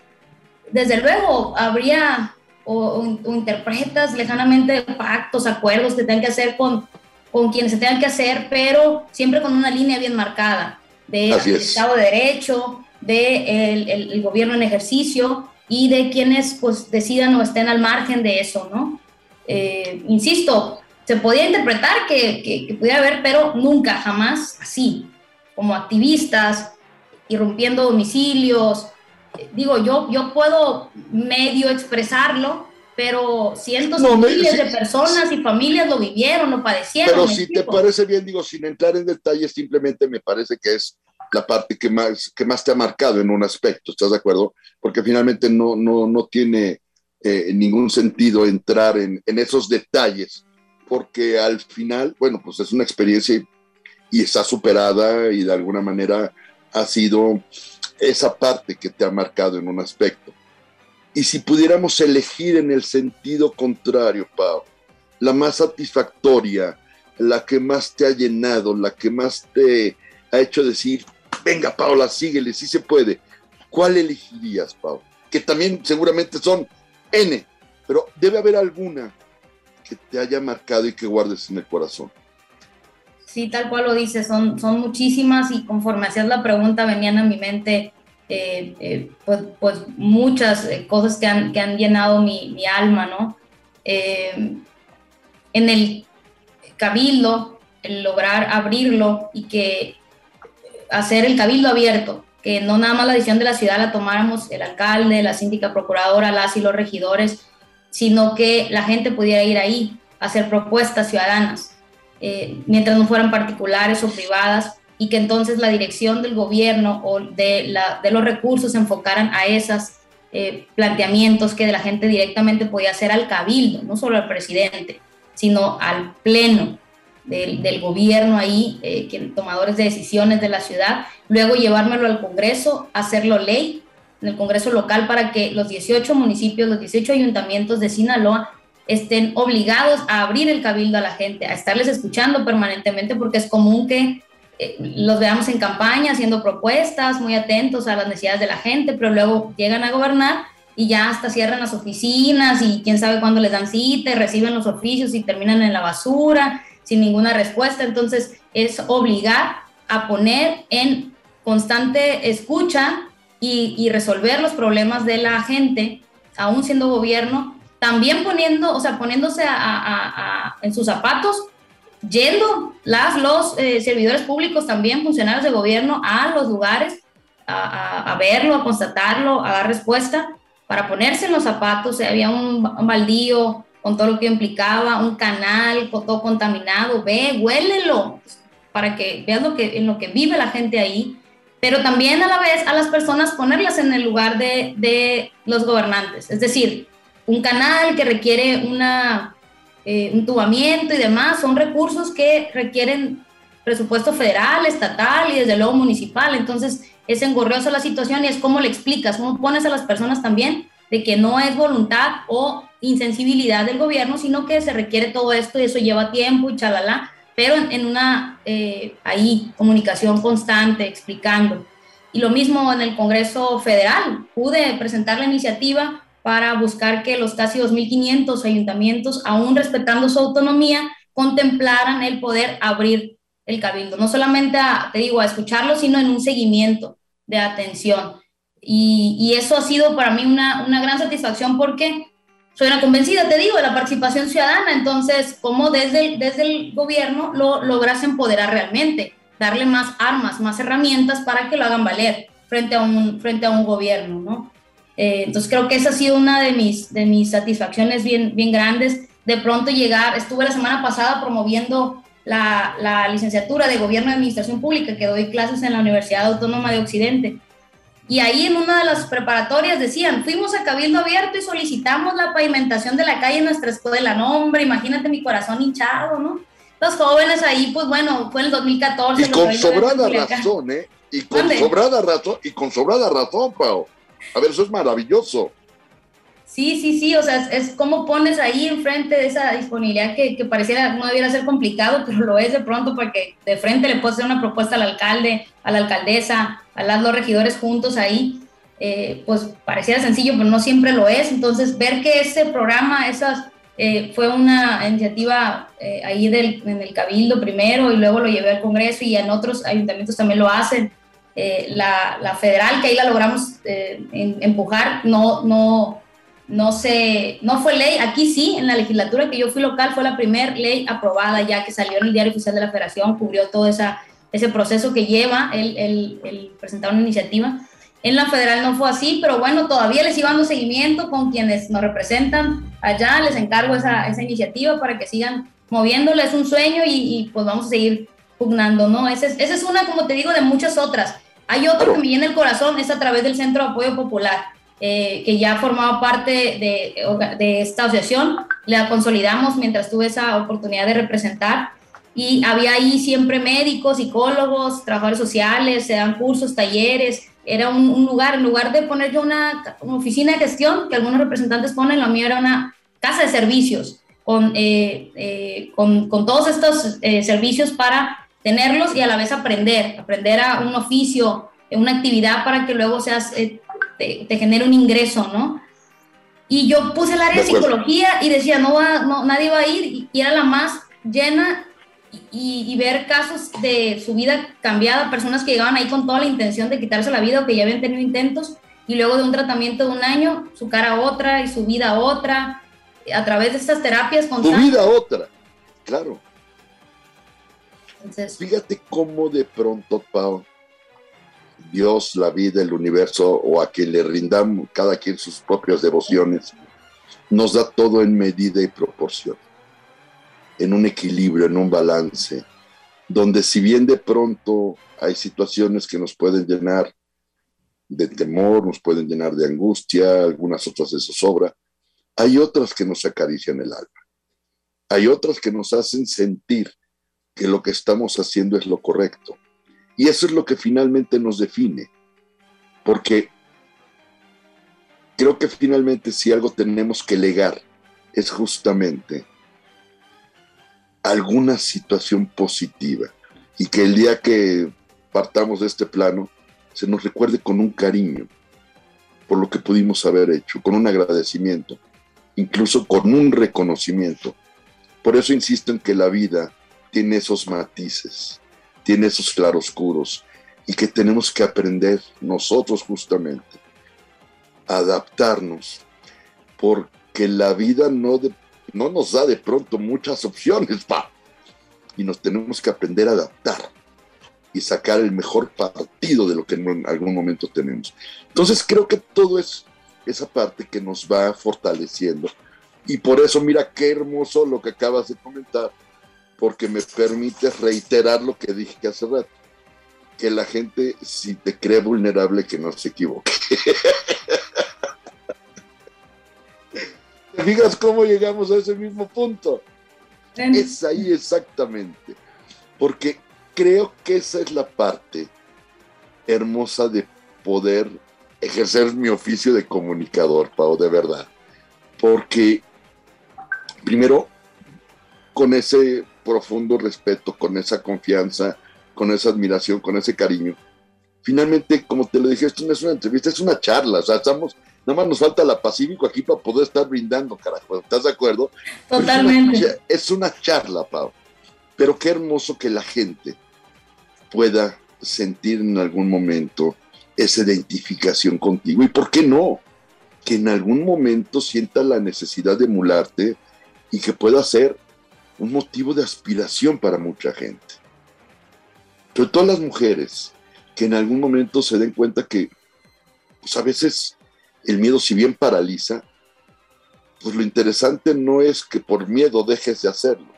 desde luego habría o, o, o, interpretas lejanamente pactos, acuerdos que tengan que hacer con, con quienes se tengan que hacer, pero siempre con una línea bien marcada de Estado de Derecho, de el, el, el, gobierno en ejercicio y de quienes pues decidan o estén al margen de eso, ¿no? Eh, insisto, se podía interpretar que, que, que, pudiera haber, pero nunca, jamás así, como activistas, irrumpiendo domicilios. Digo, yo, yo puedo medio expresarlo, pero cientos no, de miles de personas sí. y familias lo vivieron, lo padecieron. Pero si te parece bien, digo, sin entrar en detalles, simplemente me parece que es la parte que más, que más te ha marcado en un aspecto, ¿estás de acuerdo? Porque finalmente no, no, no tiene eh, ningún sentido entrar en, en, esos detalles, porque al final, bueno, pues es una experiencia y, está superada y de alguna manera ha sido esa parte que te ha marcado en un aspecto. Y si pudiéramos elegir en el sentido contrario, Pau, la más satisfactoria, la que más te ha llenado, la que más te ha hecho decir, venga Paula, síguele, sí se puede. ¿Cuál elegirías, Pau? Que también seguramente son N, pero debe haber alguna que te haya marcado y que guardes en el corazón. Sí, tal cual lo dices, son, son muchísimas y conforme hacías la pregunta venían a mi mente eh, eh, pues, pues, muchas eh, cosas que han, que han llenado mi, mi alma, ¿no? En el cabildo, el lograr abrirlo y que hacer el cabildo abierto, que no nada más la decisión de la ciudad la tomáramos el alcalde, la síndica procuradora, las y los regidores, sino que la gente pudiera ir ahí a hacer propuestas ciudadanas, eh, mientras no fueran particulares o privadas, y que entonces la dirección del gobierno o de, la, de los recursos enfocaran a esos eh, planteamientos que de la gente directamente podía hacer al cabildo, no solo al presidente, sino al pleno, del, del, gobierno ahí, eh, que, tomadores de decisiones de la ciudad, luego llevármelo al Congreso, hacerlo ley en el Congreso local para que los 18 municipios, los 18 ayuntamientos de Sinaloa estén obligados a abrir el cabildo a la gente, a estarles escuchando permanentemente, porque es común que eh, los veamos en campaña haciendo propuestas, muy atentos a las necesidades de la gente, pero luego llegan a gobernar y ya hasta cierran las oficinas y quién sabe cuándo les dan cita, reciben los oficios y terminan en la basura sin ninguna respuesta. Entonces es obligar a poner en constante escucha y, resolver los problemas de la gente, aún siendo gobierno, también poniendo, o sea, poniéndose en sus zapatos, yendo las, los eh, servidores públicos, también funcionarios de gobierno, a los lugares, a, verlo, a constatarlo, a dar respuesta, para ponerse en los zapatos, si había un, un baldío, con todo lo que implicaba, un canal todo contaminado, ve, huélelo, para que veas lo que, en lo que vive la gente ahí, pero también a la vez a las personas ponerlas en el lugar de, de los gobernantes, es decir, un canal que requiere una, eh, un tubamiento y demás, son recursos que requieren presupuesto federal, estatal y desde luego municipal, entonces es engorriosa la situación y es como le explicas, cómo pones a las personas también de que no es voluntad o insensibilidad del gobierno, sino que se requiere todo esto y eso lleva tiempo y chalala, pero en, una eh, ahí comunicación constante, explicando. Y lo mismo en el Congreso Federal, pude presentar la iniciativa para buscar que los casi 2.500 ayuntamientos, aún respetando su autonomía, contemplaran el poder abrir el cabildo, no solamente a, te digo, a escucharlo, sino en un seguimiento de atención. Y, y eso ha sido para mí una, una gran satisfacción porque soy una convencida, te digo, de la participación ciudadana, entonces, ¿cómo desde el, desde el gobierno lo logras empoderar realmente? Darle más armas, más herramientas para que lo hagan valer frente a un, frente a un gobierno, ¿no? Eh, entonces creo que esa ha sido una de mis, de mis satisfacciones bien, bien grandes. De pronto llegar, estuve la semana pasada promoviendo la, la licenciatura de Gobierno y Administración Pública, que doy clases en la Universidad Autónoma de Occidente. Y ahí en una de las preparatorias decían, fuimos a Cabildo Abierto y solicitamos la pavimentación de la calle en nuestra escuela. No, hombre, imagínate mi corazón hinchado, ¿no? Los jóvenes ahí, pues bueno, fue en el 2014. Y con sobrada razón, ¿eh? Y con sobrada razón, y con sobrada razón, Pau. A ver, eso es maravilloso. Sí, sí, sí, o sea, es, como pones ahí enfrente de esa disponibilidad que, que, pareciera no debiera ser complicado, pero lo es de pronto porque de frente le puedes hacer una propuesta al alcalde, a la alcaldesa, a las dos regidores juntos ahí, eh, pues pareciera sencillo, pero no siempre lo es. Entonces, ver que ese programa, esas, eh, fue una iniciativa eh, ahí del, en el Cabildo primero y luego lo llevé al Congreso y en otros ayuntamientos también lo hacen. La, la, federal, que ahí la logramos empujar, no, no, no, se, no fue ley. Aquí sí, en la legislatura que yo fui local, fue la primera ley aprobada ya que salió en el Diario Oficial de la Federación, cubrió todo esa, ese proceso que lleva el, presentar una iniciativa. En la federal no fue así, pero bueno, todavía les sigo dando seguimiento con quienes nos representan allá, les encargo esa, esa iniciativa para que sigan moviéndole, es un sueño y, pues vamos a seguir pugnando, ¿no? Esa es, esa es una, como te digo, de muchas otras. Hay otro que me llena el corazón, es a través del Centro de Apoyo Popular, eh, que ya formaba parte de, de esta asociación, la consolidamos mientras tuve esa oportunidad de representar y había ahí siempre médicos, psicólogos, trabajadores sociales, se dan cursos, talleres, era un, lugar, en lugar de poner yo una, oficina de gestión, que algunos representantes ponen, la mía era una casa de servicios, con, eh, eh, con, con, todos estos eh, servicios para tenerlos y a la vez aprender, aprender a un oficio, una actividad para que luego seas, te, te, genere un ingreso, ¿no? Y yo puse el área de, psicología y decía, no, va, no nadie va a ir, y era la más llena y, ver casos de su vida cambiada, personas que llegaban ahí con toda la intención de quitarse la vida o que ya habían tenido intentos y luego de un tratamiento de un año, su cara otra y su vida otra, a través de estas terapias con Su vida otra, claro. Entonces, Fíjate cómo de pronto, Pau, Dios, la vida, el universo, o a quien le rindamos cada quien sus propias devociones, nos da todo en medida y proporción en un equilibrio, en un balance, donde si bien de pronto hay situaciones que nos pueden llenar de temor, nos pueden llenar de angustia, algunas otras de zozobra, hay otras que nos acarician el alma. Hay otras que nos hacen sentir que lo que estamos haciendo es lo correcto. Y eso es lo que finalmente nos define. Porque creo que finalmente si algo tenemos que legar es justamente alguna situación positiva y que el día que partamos de este plano se nos recuerde con un cariño por lo que pudimos haber hecho, con un agradecimiento, incluso con un reconocimiento. Por eso insisto en que la vida tiene esos matices, tiene esos claroscuros y que tenemos que aprender nosotros justamente a adaptarnos, porque la vida no, de, no nos da de pronto muchas opciones, pa. Y nos tenemos que aprender a adaptar y sacar el mejor partido de lo que en algún momento tenemos. Entonces creo que todo es esa parte que nos va fortaleciendo. Y por eso mira qué hermoso lo que acabas de comentar, porque me permite reiterar lo que dije hace rato, que la gente si te cree vulnerable que no se equivoque. ¿Te fijas cómo llegamos a ese mismo punto? Es ahí exactamente. Porque creo que esa es la parte hermosa de poder ejercer mi oficio de comunicador, Pau, de verdad. Porque, primero, con ese profundo respeto, con esa confianza, con esa admiración, con ese cariño, finalmente, como te lo dije, esto no es una entrevista, es una charla. O sea, estamos Nada más nos falta la Pacífico aquí para poder estar brindando, carajo. ¿Estás de acuerdo? Totalmente. Es una, charla, Pau. Pero qué hermoso que la gente pueda sentir en algún momento esa identificación contigo. ¿Y por qué no? Que en algún momento sienta la necesidad de emularte y que pueda ser un motivo de aspiración para mucha gente. Sobre todas las mujeres que en algún momento se den cuenta que pues a veces el miedo si bien paraliza, pues lo interesante no es que por miedo dejes de hacerlo.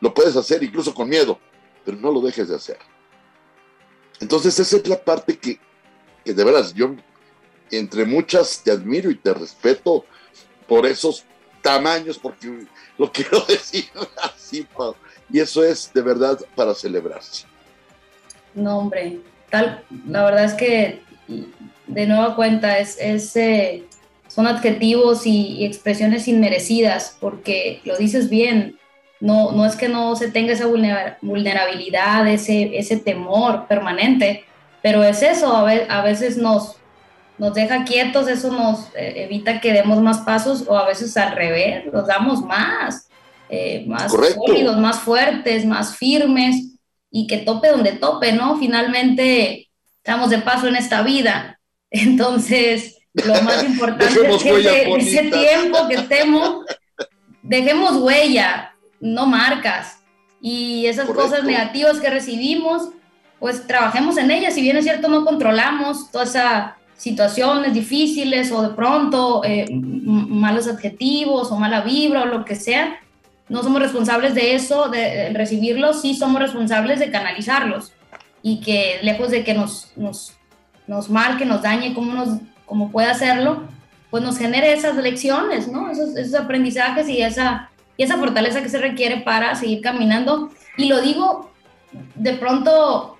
Lo puedes hacer incluso con miedo, pero no lo dejes de hacer. Entonces esa es la parte que, que de veras yo entre muchas te admiro y te respeto por esos tamaños, porque lo quiero decir así, y eso es de verdad para celebrarse. No, hombre, tal, la verdad es que de nueva cuenta es, eh, son adjetivos y, expresiones inmerecidas, porque lo dices bien, no, no es que no se tenga esa vulnerabilidad, ese, ese temor permanente, pero es eso, a, veces nos, nos deja quietos, eso nos eh, evita que demos más pasos o a veces al revés, nos damos más, eh, más sólidos, más fuertes, más firmes y que tope donde tope, ¿no? Finalmente estamos de paso en esta vida, entonces lo más importante es que ese, tiempo que estemos, dejemos huella, no marcas, y esas cosas negativas que recibimos, pues trabajemos en ellas, si bien es cierto no controlamos todas esas situaciones difíciles o de pronto eh, malos adjetivos o mala vibra o lo que sea, no somos responsables de eso, de, recibirlos, sí somos responsables de canalizarlos y que lejos de que nos, nos, nos marque, nos dañe como, nos, como puede hacerlo, pues nos genere esas lecciones, ¿no? Esos, esos aprendizajes y esa, y esa fortaleza que se requiere para seguir caminando. Y lo digo de pronto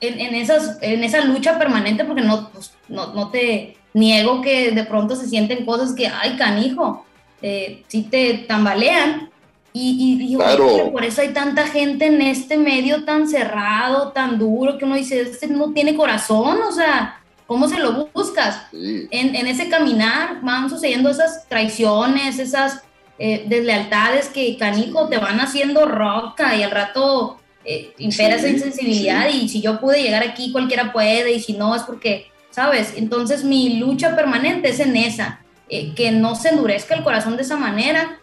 en, en, esas, en esa lucha permanente, porque no, pues, no, no, te niego que de pronto se sienten cosas que, ay, canijo, eh, te tambalean, y, y digo, por eso hay tanta gente en este medio tan cerrado, tan duro, que uno dice, este no tiene corazón, o sea, ¿cómo se lo buscas? En, en, ese caminar van sucediendo esas traiciones, esas eh, deslealtades que, canijo, te van haciendo roca y al rato eh, impera esa insensibilidad y si yo pude llegar aquí, cualquiera puede y si no es porque, ¿sabes? Entonces mi lucha permanente es en esa, eh, que no se endurezca el corazón de esa manera.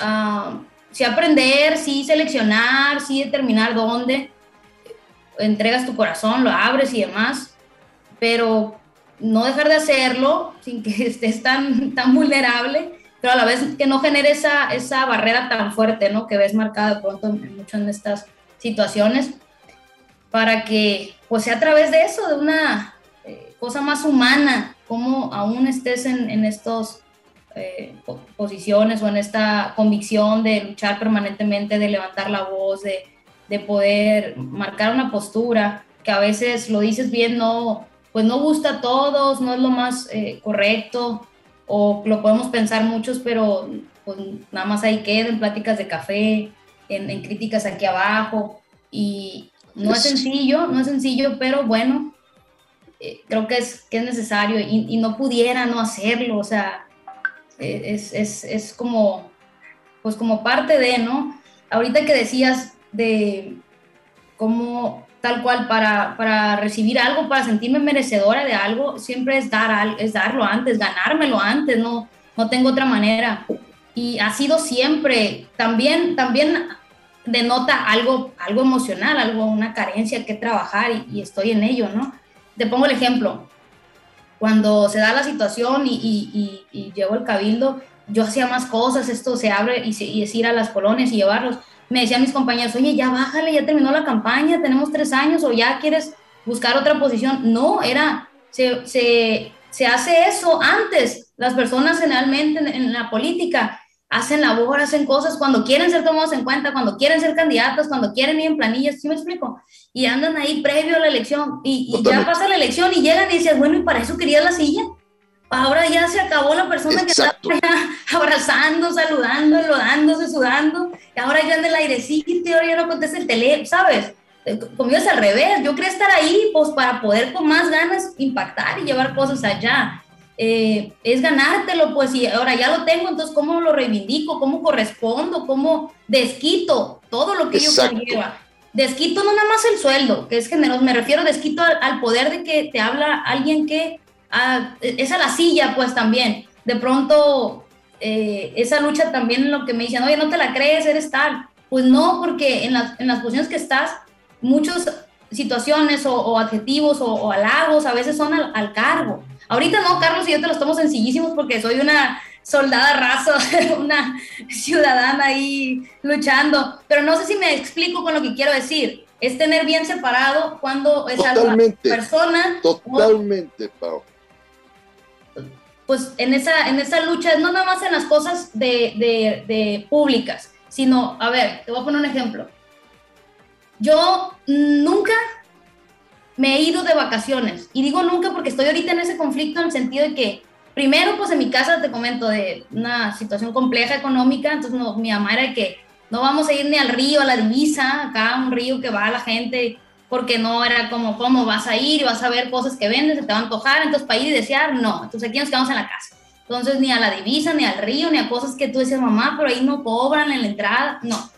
Uh, sí aprender, sí seleccionar, sí determinar dónde entregas tu corazón, lo abres y demás, pero no dejar de hacerlo sin que estés tan, tan vulnerable, pero a la vez que no genere esa, esa barrera tan fuerte, ¿no? Que ves marcada de pronto en, muchas de estas situaciones, para que pues sea a través de eso, de una eh, cosa más humana, como aún estés en, en estos eh, posiciones o en esta convicción de luchar permanentemente, de levantar la voz, de, de, poder marcar una postura que a veces lo dices bien, no, pues no gusta a todos, no es lo más eh, correcto o lo podemos pensar muchos, pero pues nada más ahí queda en pláticas de café, en, críticas aquí abajo y no es sencillo, no es sencillo, pero bueno, eh, creo que es, que es necesario y, y, no pudiera no hacerlo, o sea, es, es, es, como, pues como parte de, ¿no? Ahorita que decías de cómo tal cual para, para recibir algo, para sentirme merecedora de algo, siempre es, dar, es darlo antes, ganármelo antes, no, no tengo otra manera. Y ha sido siempre, también, también denota algo, algo emocional, algo, una carencia que trabajar y, y estoy en ello, ¿no? Te pongo el ejemplo, cuando se da la situación y, y, llevo el cabildo, yo hacía más cosas, esto se abre y, y es ir a las colonias y llevarlos. Me decían mis compañeros, oye, ya bájale, ya terminó la campaña, tenemos tres años o ya quieres buscar otra posición. No, era, se, se, se hace eso antes. Las personas generalmente en la política hacen labor, hacen cosas cuando quieren ser tomados en cuenta, cuando quieren ser candidatos, cuando quieren ir en planillas, ¿sí me explico? Y andan ahí previo a la elección y, ya pasa la elección y llegan y dicen, bueno, ¿y para eso querías la silla? Ahora ya se acabó la persona que estaba abrazando, saludando, enlodándose, sudando, y ahora ya anda el airecito y ahora ya no contesta el teléfono, ¿sabes? Eh, conmigo es al revés, yo quería estar ahí pues para poder con más ganas impactar y llevar cosas allá. Eh, es ganártelo, pues, y ahora ya lo tengo, entonces, ¿cómo lo reivindico? ¿Cómo correspondo? ¿Cómo desquito todo lo que yo conlleva? Desquito no nada más el sueldo, que es generoso, me refiero desquito al, poder de que te habla alguien que ah, es a la silla, pues también. De pronto, eh, esa lucha también en lo que me dicen, oye, no te la crees, eres tal. Pues no, porque en las, en las posiciones que estás, muchos situaciones o, adjetivos o, halagos, a veces son al, cargo. Ahorita no, Carlos y yo te los tomo sencillísimos porque soy una soldada raso, una ciudadana ahí luchando, pero no sé si me explico con lo que quiero decir. Es tener bien separado cuando es totalmente, persona. Totalmente, Pau. Pues en esa, en esa lucha, no nada más en las cosas de, de, de públicas, sino, a ver, te voy a poner un ejemplo. Yo nunca me he ido de vacaciones. Y digo nunca porque estoy ahorita en ese conflicto en el sentido de que, primero, pues en mi casa te comento de una situación compleja económica, entonces no, mi mamá era que no vamos a ir ni al río, a la divisa, acá un río que va a la gente, porque no era como, ¿cómo vas a ir vas a ver cosas que vendes, se te va a antojar? Entonces, para ir y desear, no. Entonces, aquí nos quedamos en la casa. Entonces, ni a la divisa, ni al río, ni a cosas que tú decías, mamá, pero ahí no cobran en la entrada, no.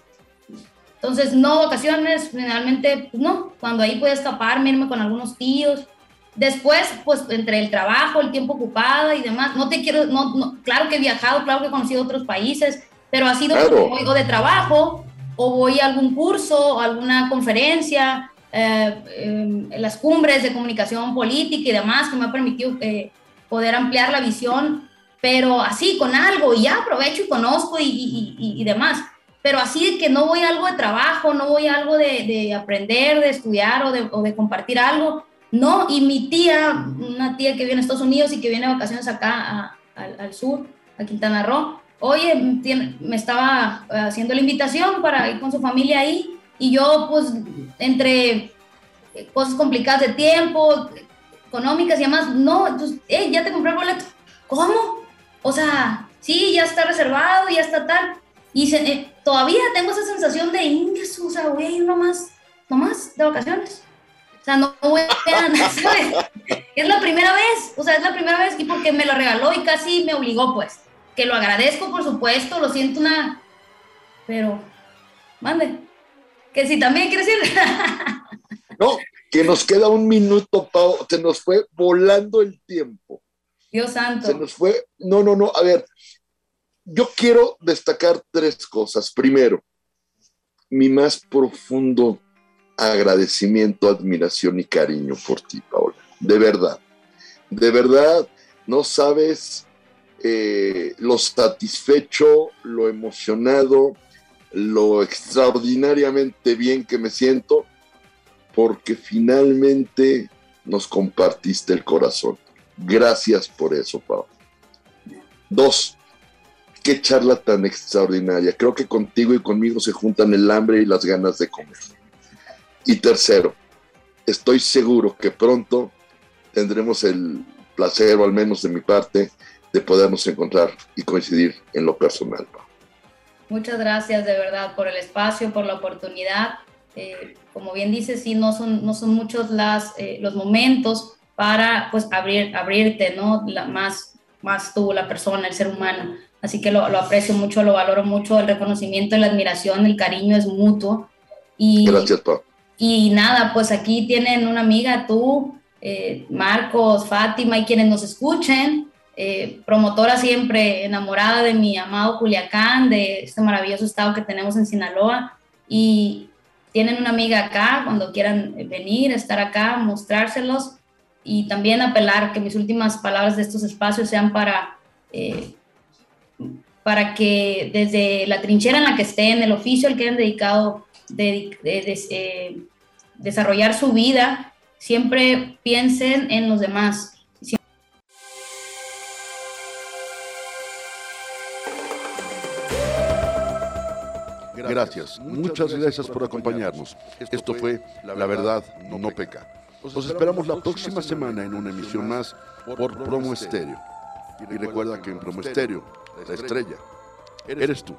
Entonces, no vacaciones, generalmente, pues, no, cuando ahí puedo escaparme, irme con algunos tíos. Después, pues entre el trabajo, el tiempo ocupado y demás, no te quiero, no, no claro que he viajado, claro que he conocido otros países, pero ha sido claro. voy de trabajo o voy a algún curso o alguna conferencia, eh, em, las cumbres de comunicación política y demás que me ha permitido eh, poder ampliar la visión, pero así, con algo, y ya aprovecho y conozco y, y, y demás pero así de que no voy a algo de trabajo, no voy a algo de, de aprender, de estudiar o de, o de, compartir algo, no, y mi tía, una tía que viene a Estados Unidos y que viene de vacaciones acá al, sur, a Quintana Roo, oye, me estaba haciendo la invitación para ir con su familia ahí, y yo pues entre cosas complicadas de tiempo, económicas y demás, no, entonces, eh, ya te compré el boleto, ¿cómo? O sea, sí, ya está reservado, ya está tal, y eh, todavía tengo esa sensación de ingreso, o sea, voy a ir nomás, nomás de vacaciones. O sea, no voy a ¿sabes? Es la primera vez, o sea, es la primera vez y porque me lo regaló y casi me obligó, pues. Que lo agradezco, por supuesto, lo siento una... Pero, mande. Que si también quieres ir. no, que nos queda un minuto, Pau, se nos fue volando el tiempo. Dios santo. Se nos fue, no, no, no, a ver, yo quiero destacar tres cosas. Primero, mi más profundo agradecimiento, admiración y cariño por ti, Paola. De verdad, de verdad, no sabes eh, lo satisfecho, lo emocionado, lo extraordinariamente bien que me siento, porque finalmente nos compartiste el corazón. Gracias por eso, Paola. Dos, qué charla tan extraordinaria. Creo que contigo y conmigo se juntan el hambre y las ganas de comer. Y tercero, estoy seguro que pronto tendremos el placer, o al menos de mi parte, de podernos encontrar y coincidir en lo personal. Muchas gracias de verdad por el espacio, por la oportunidad. Eh, como bien dices, sí, no son, no son muchos las, eh, los momentos para pues abrir, abrirte, ¿no? La, más, más tú, la persona, el ser humano. Así que lo, aprecio mucho, lo valoro mucho, el reconocimiento, la admiración, el cariño es mutuo. Y, Gracias, Pa. Y nada, pues aquí tienen una amiga, tú, eh, Marcos, Fátima y quienes nos escuchen. Eh, promotora siempre enamorada de mi amado Culiacán, de este maravilloso estado que tenemos en Sinaloa. Y tienen una amiga acá, cuando quieran venir, estar acá, mostrárselos y también apelar que mis últimas palabras de estos espacios sean para eh, para que desde la trinchera en la que estén, el oficio al que han dedicado de, eh, desarrollar su vida, siempre piensen en los demás. Gracias, muchas gracias por acompañarnos. Esto fue La Verdad No Peca. Los esperamos la próxima semana en una emisión más por Promo Estéreo. Y recuerda que en Promo Estéreo la estrella eres tú.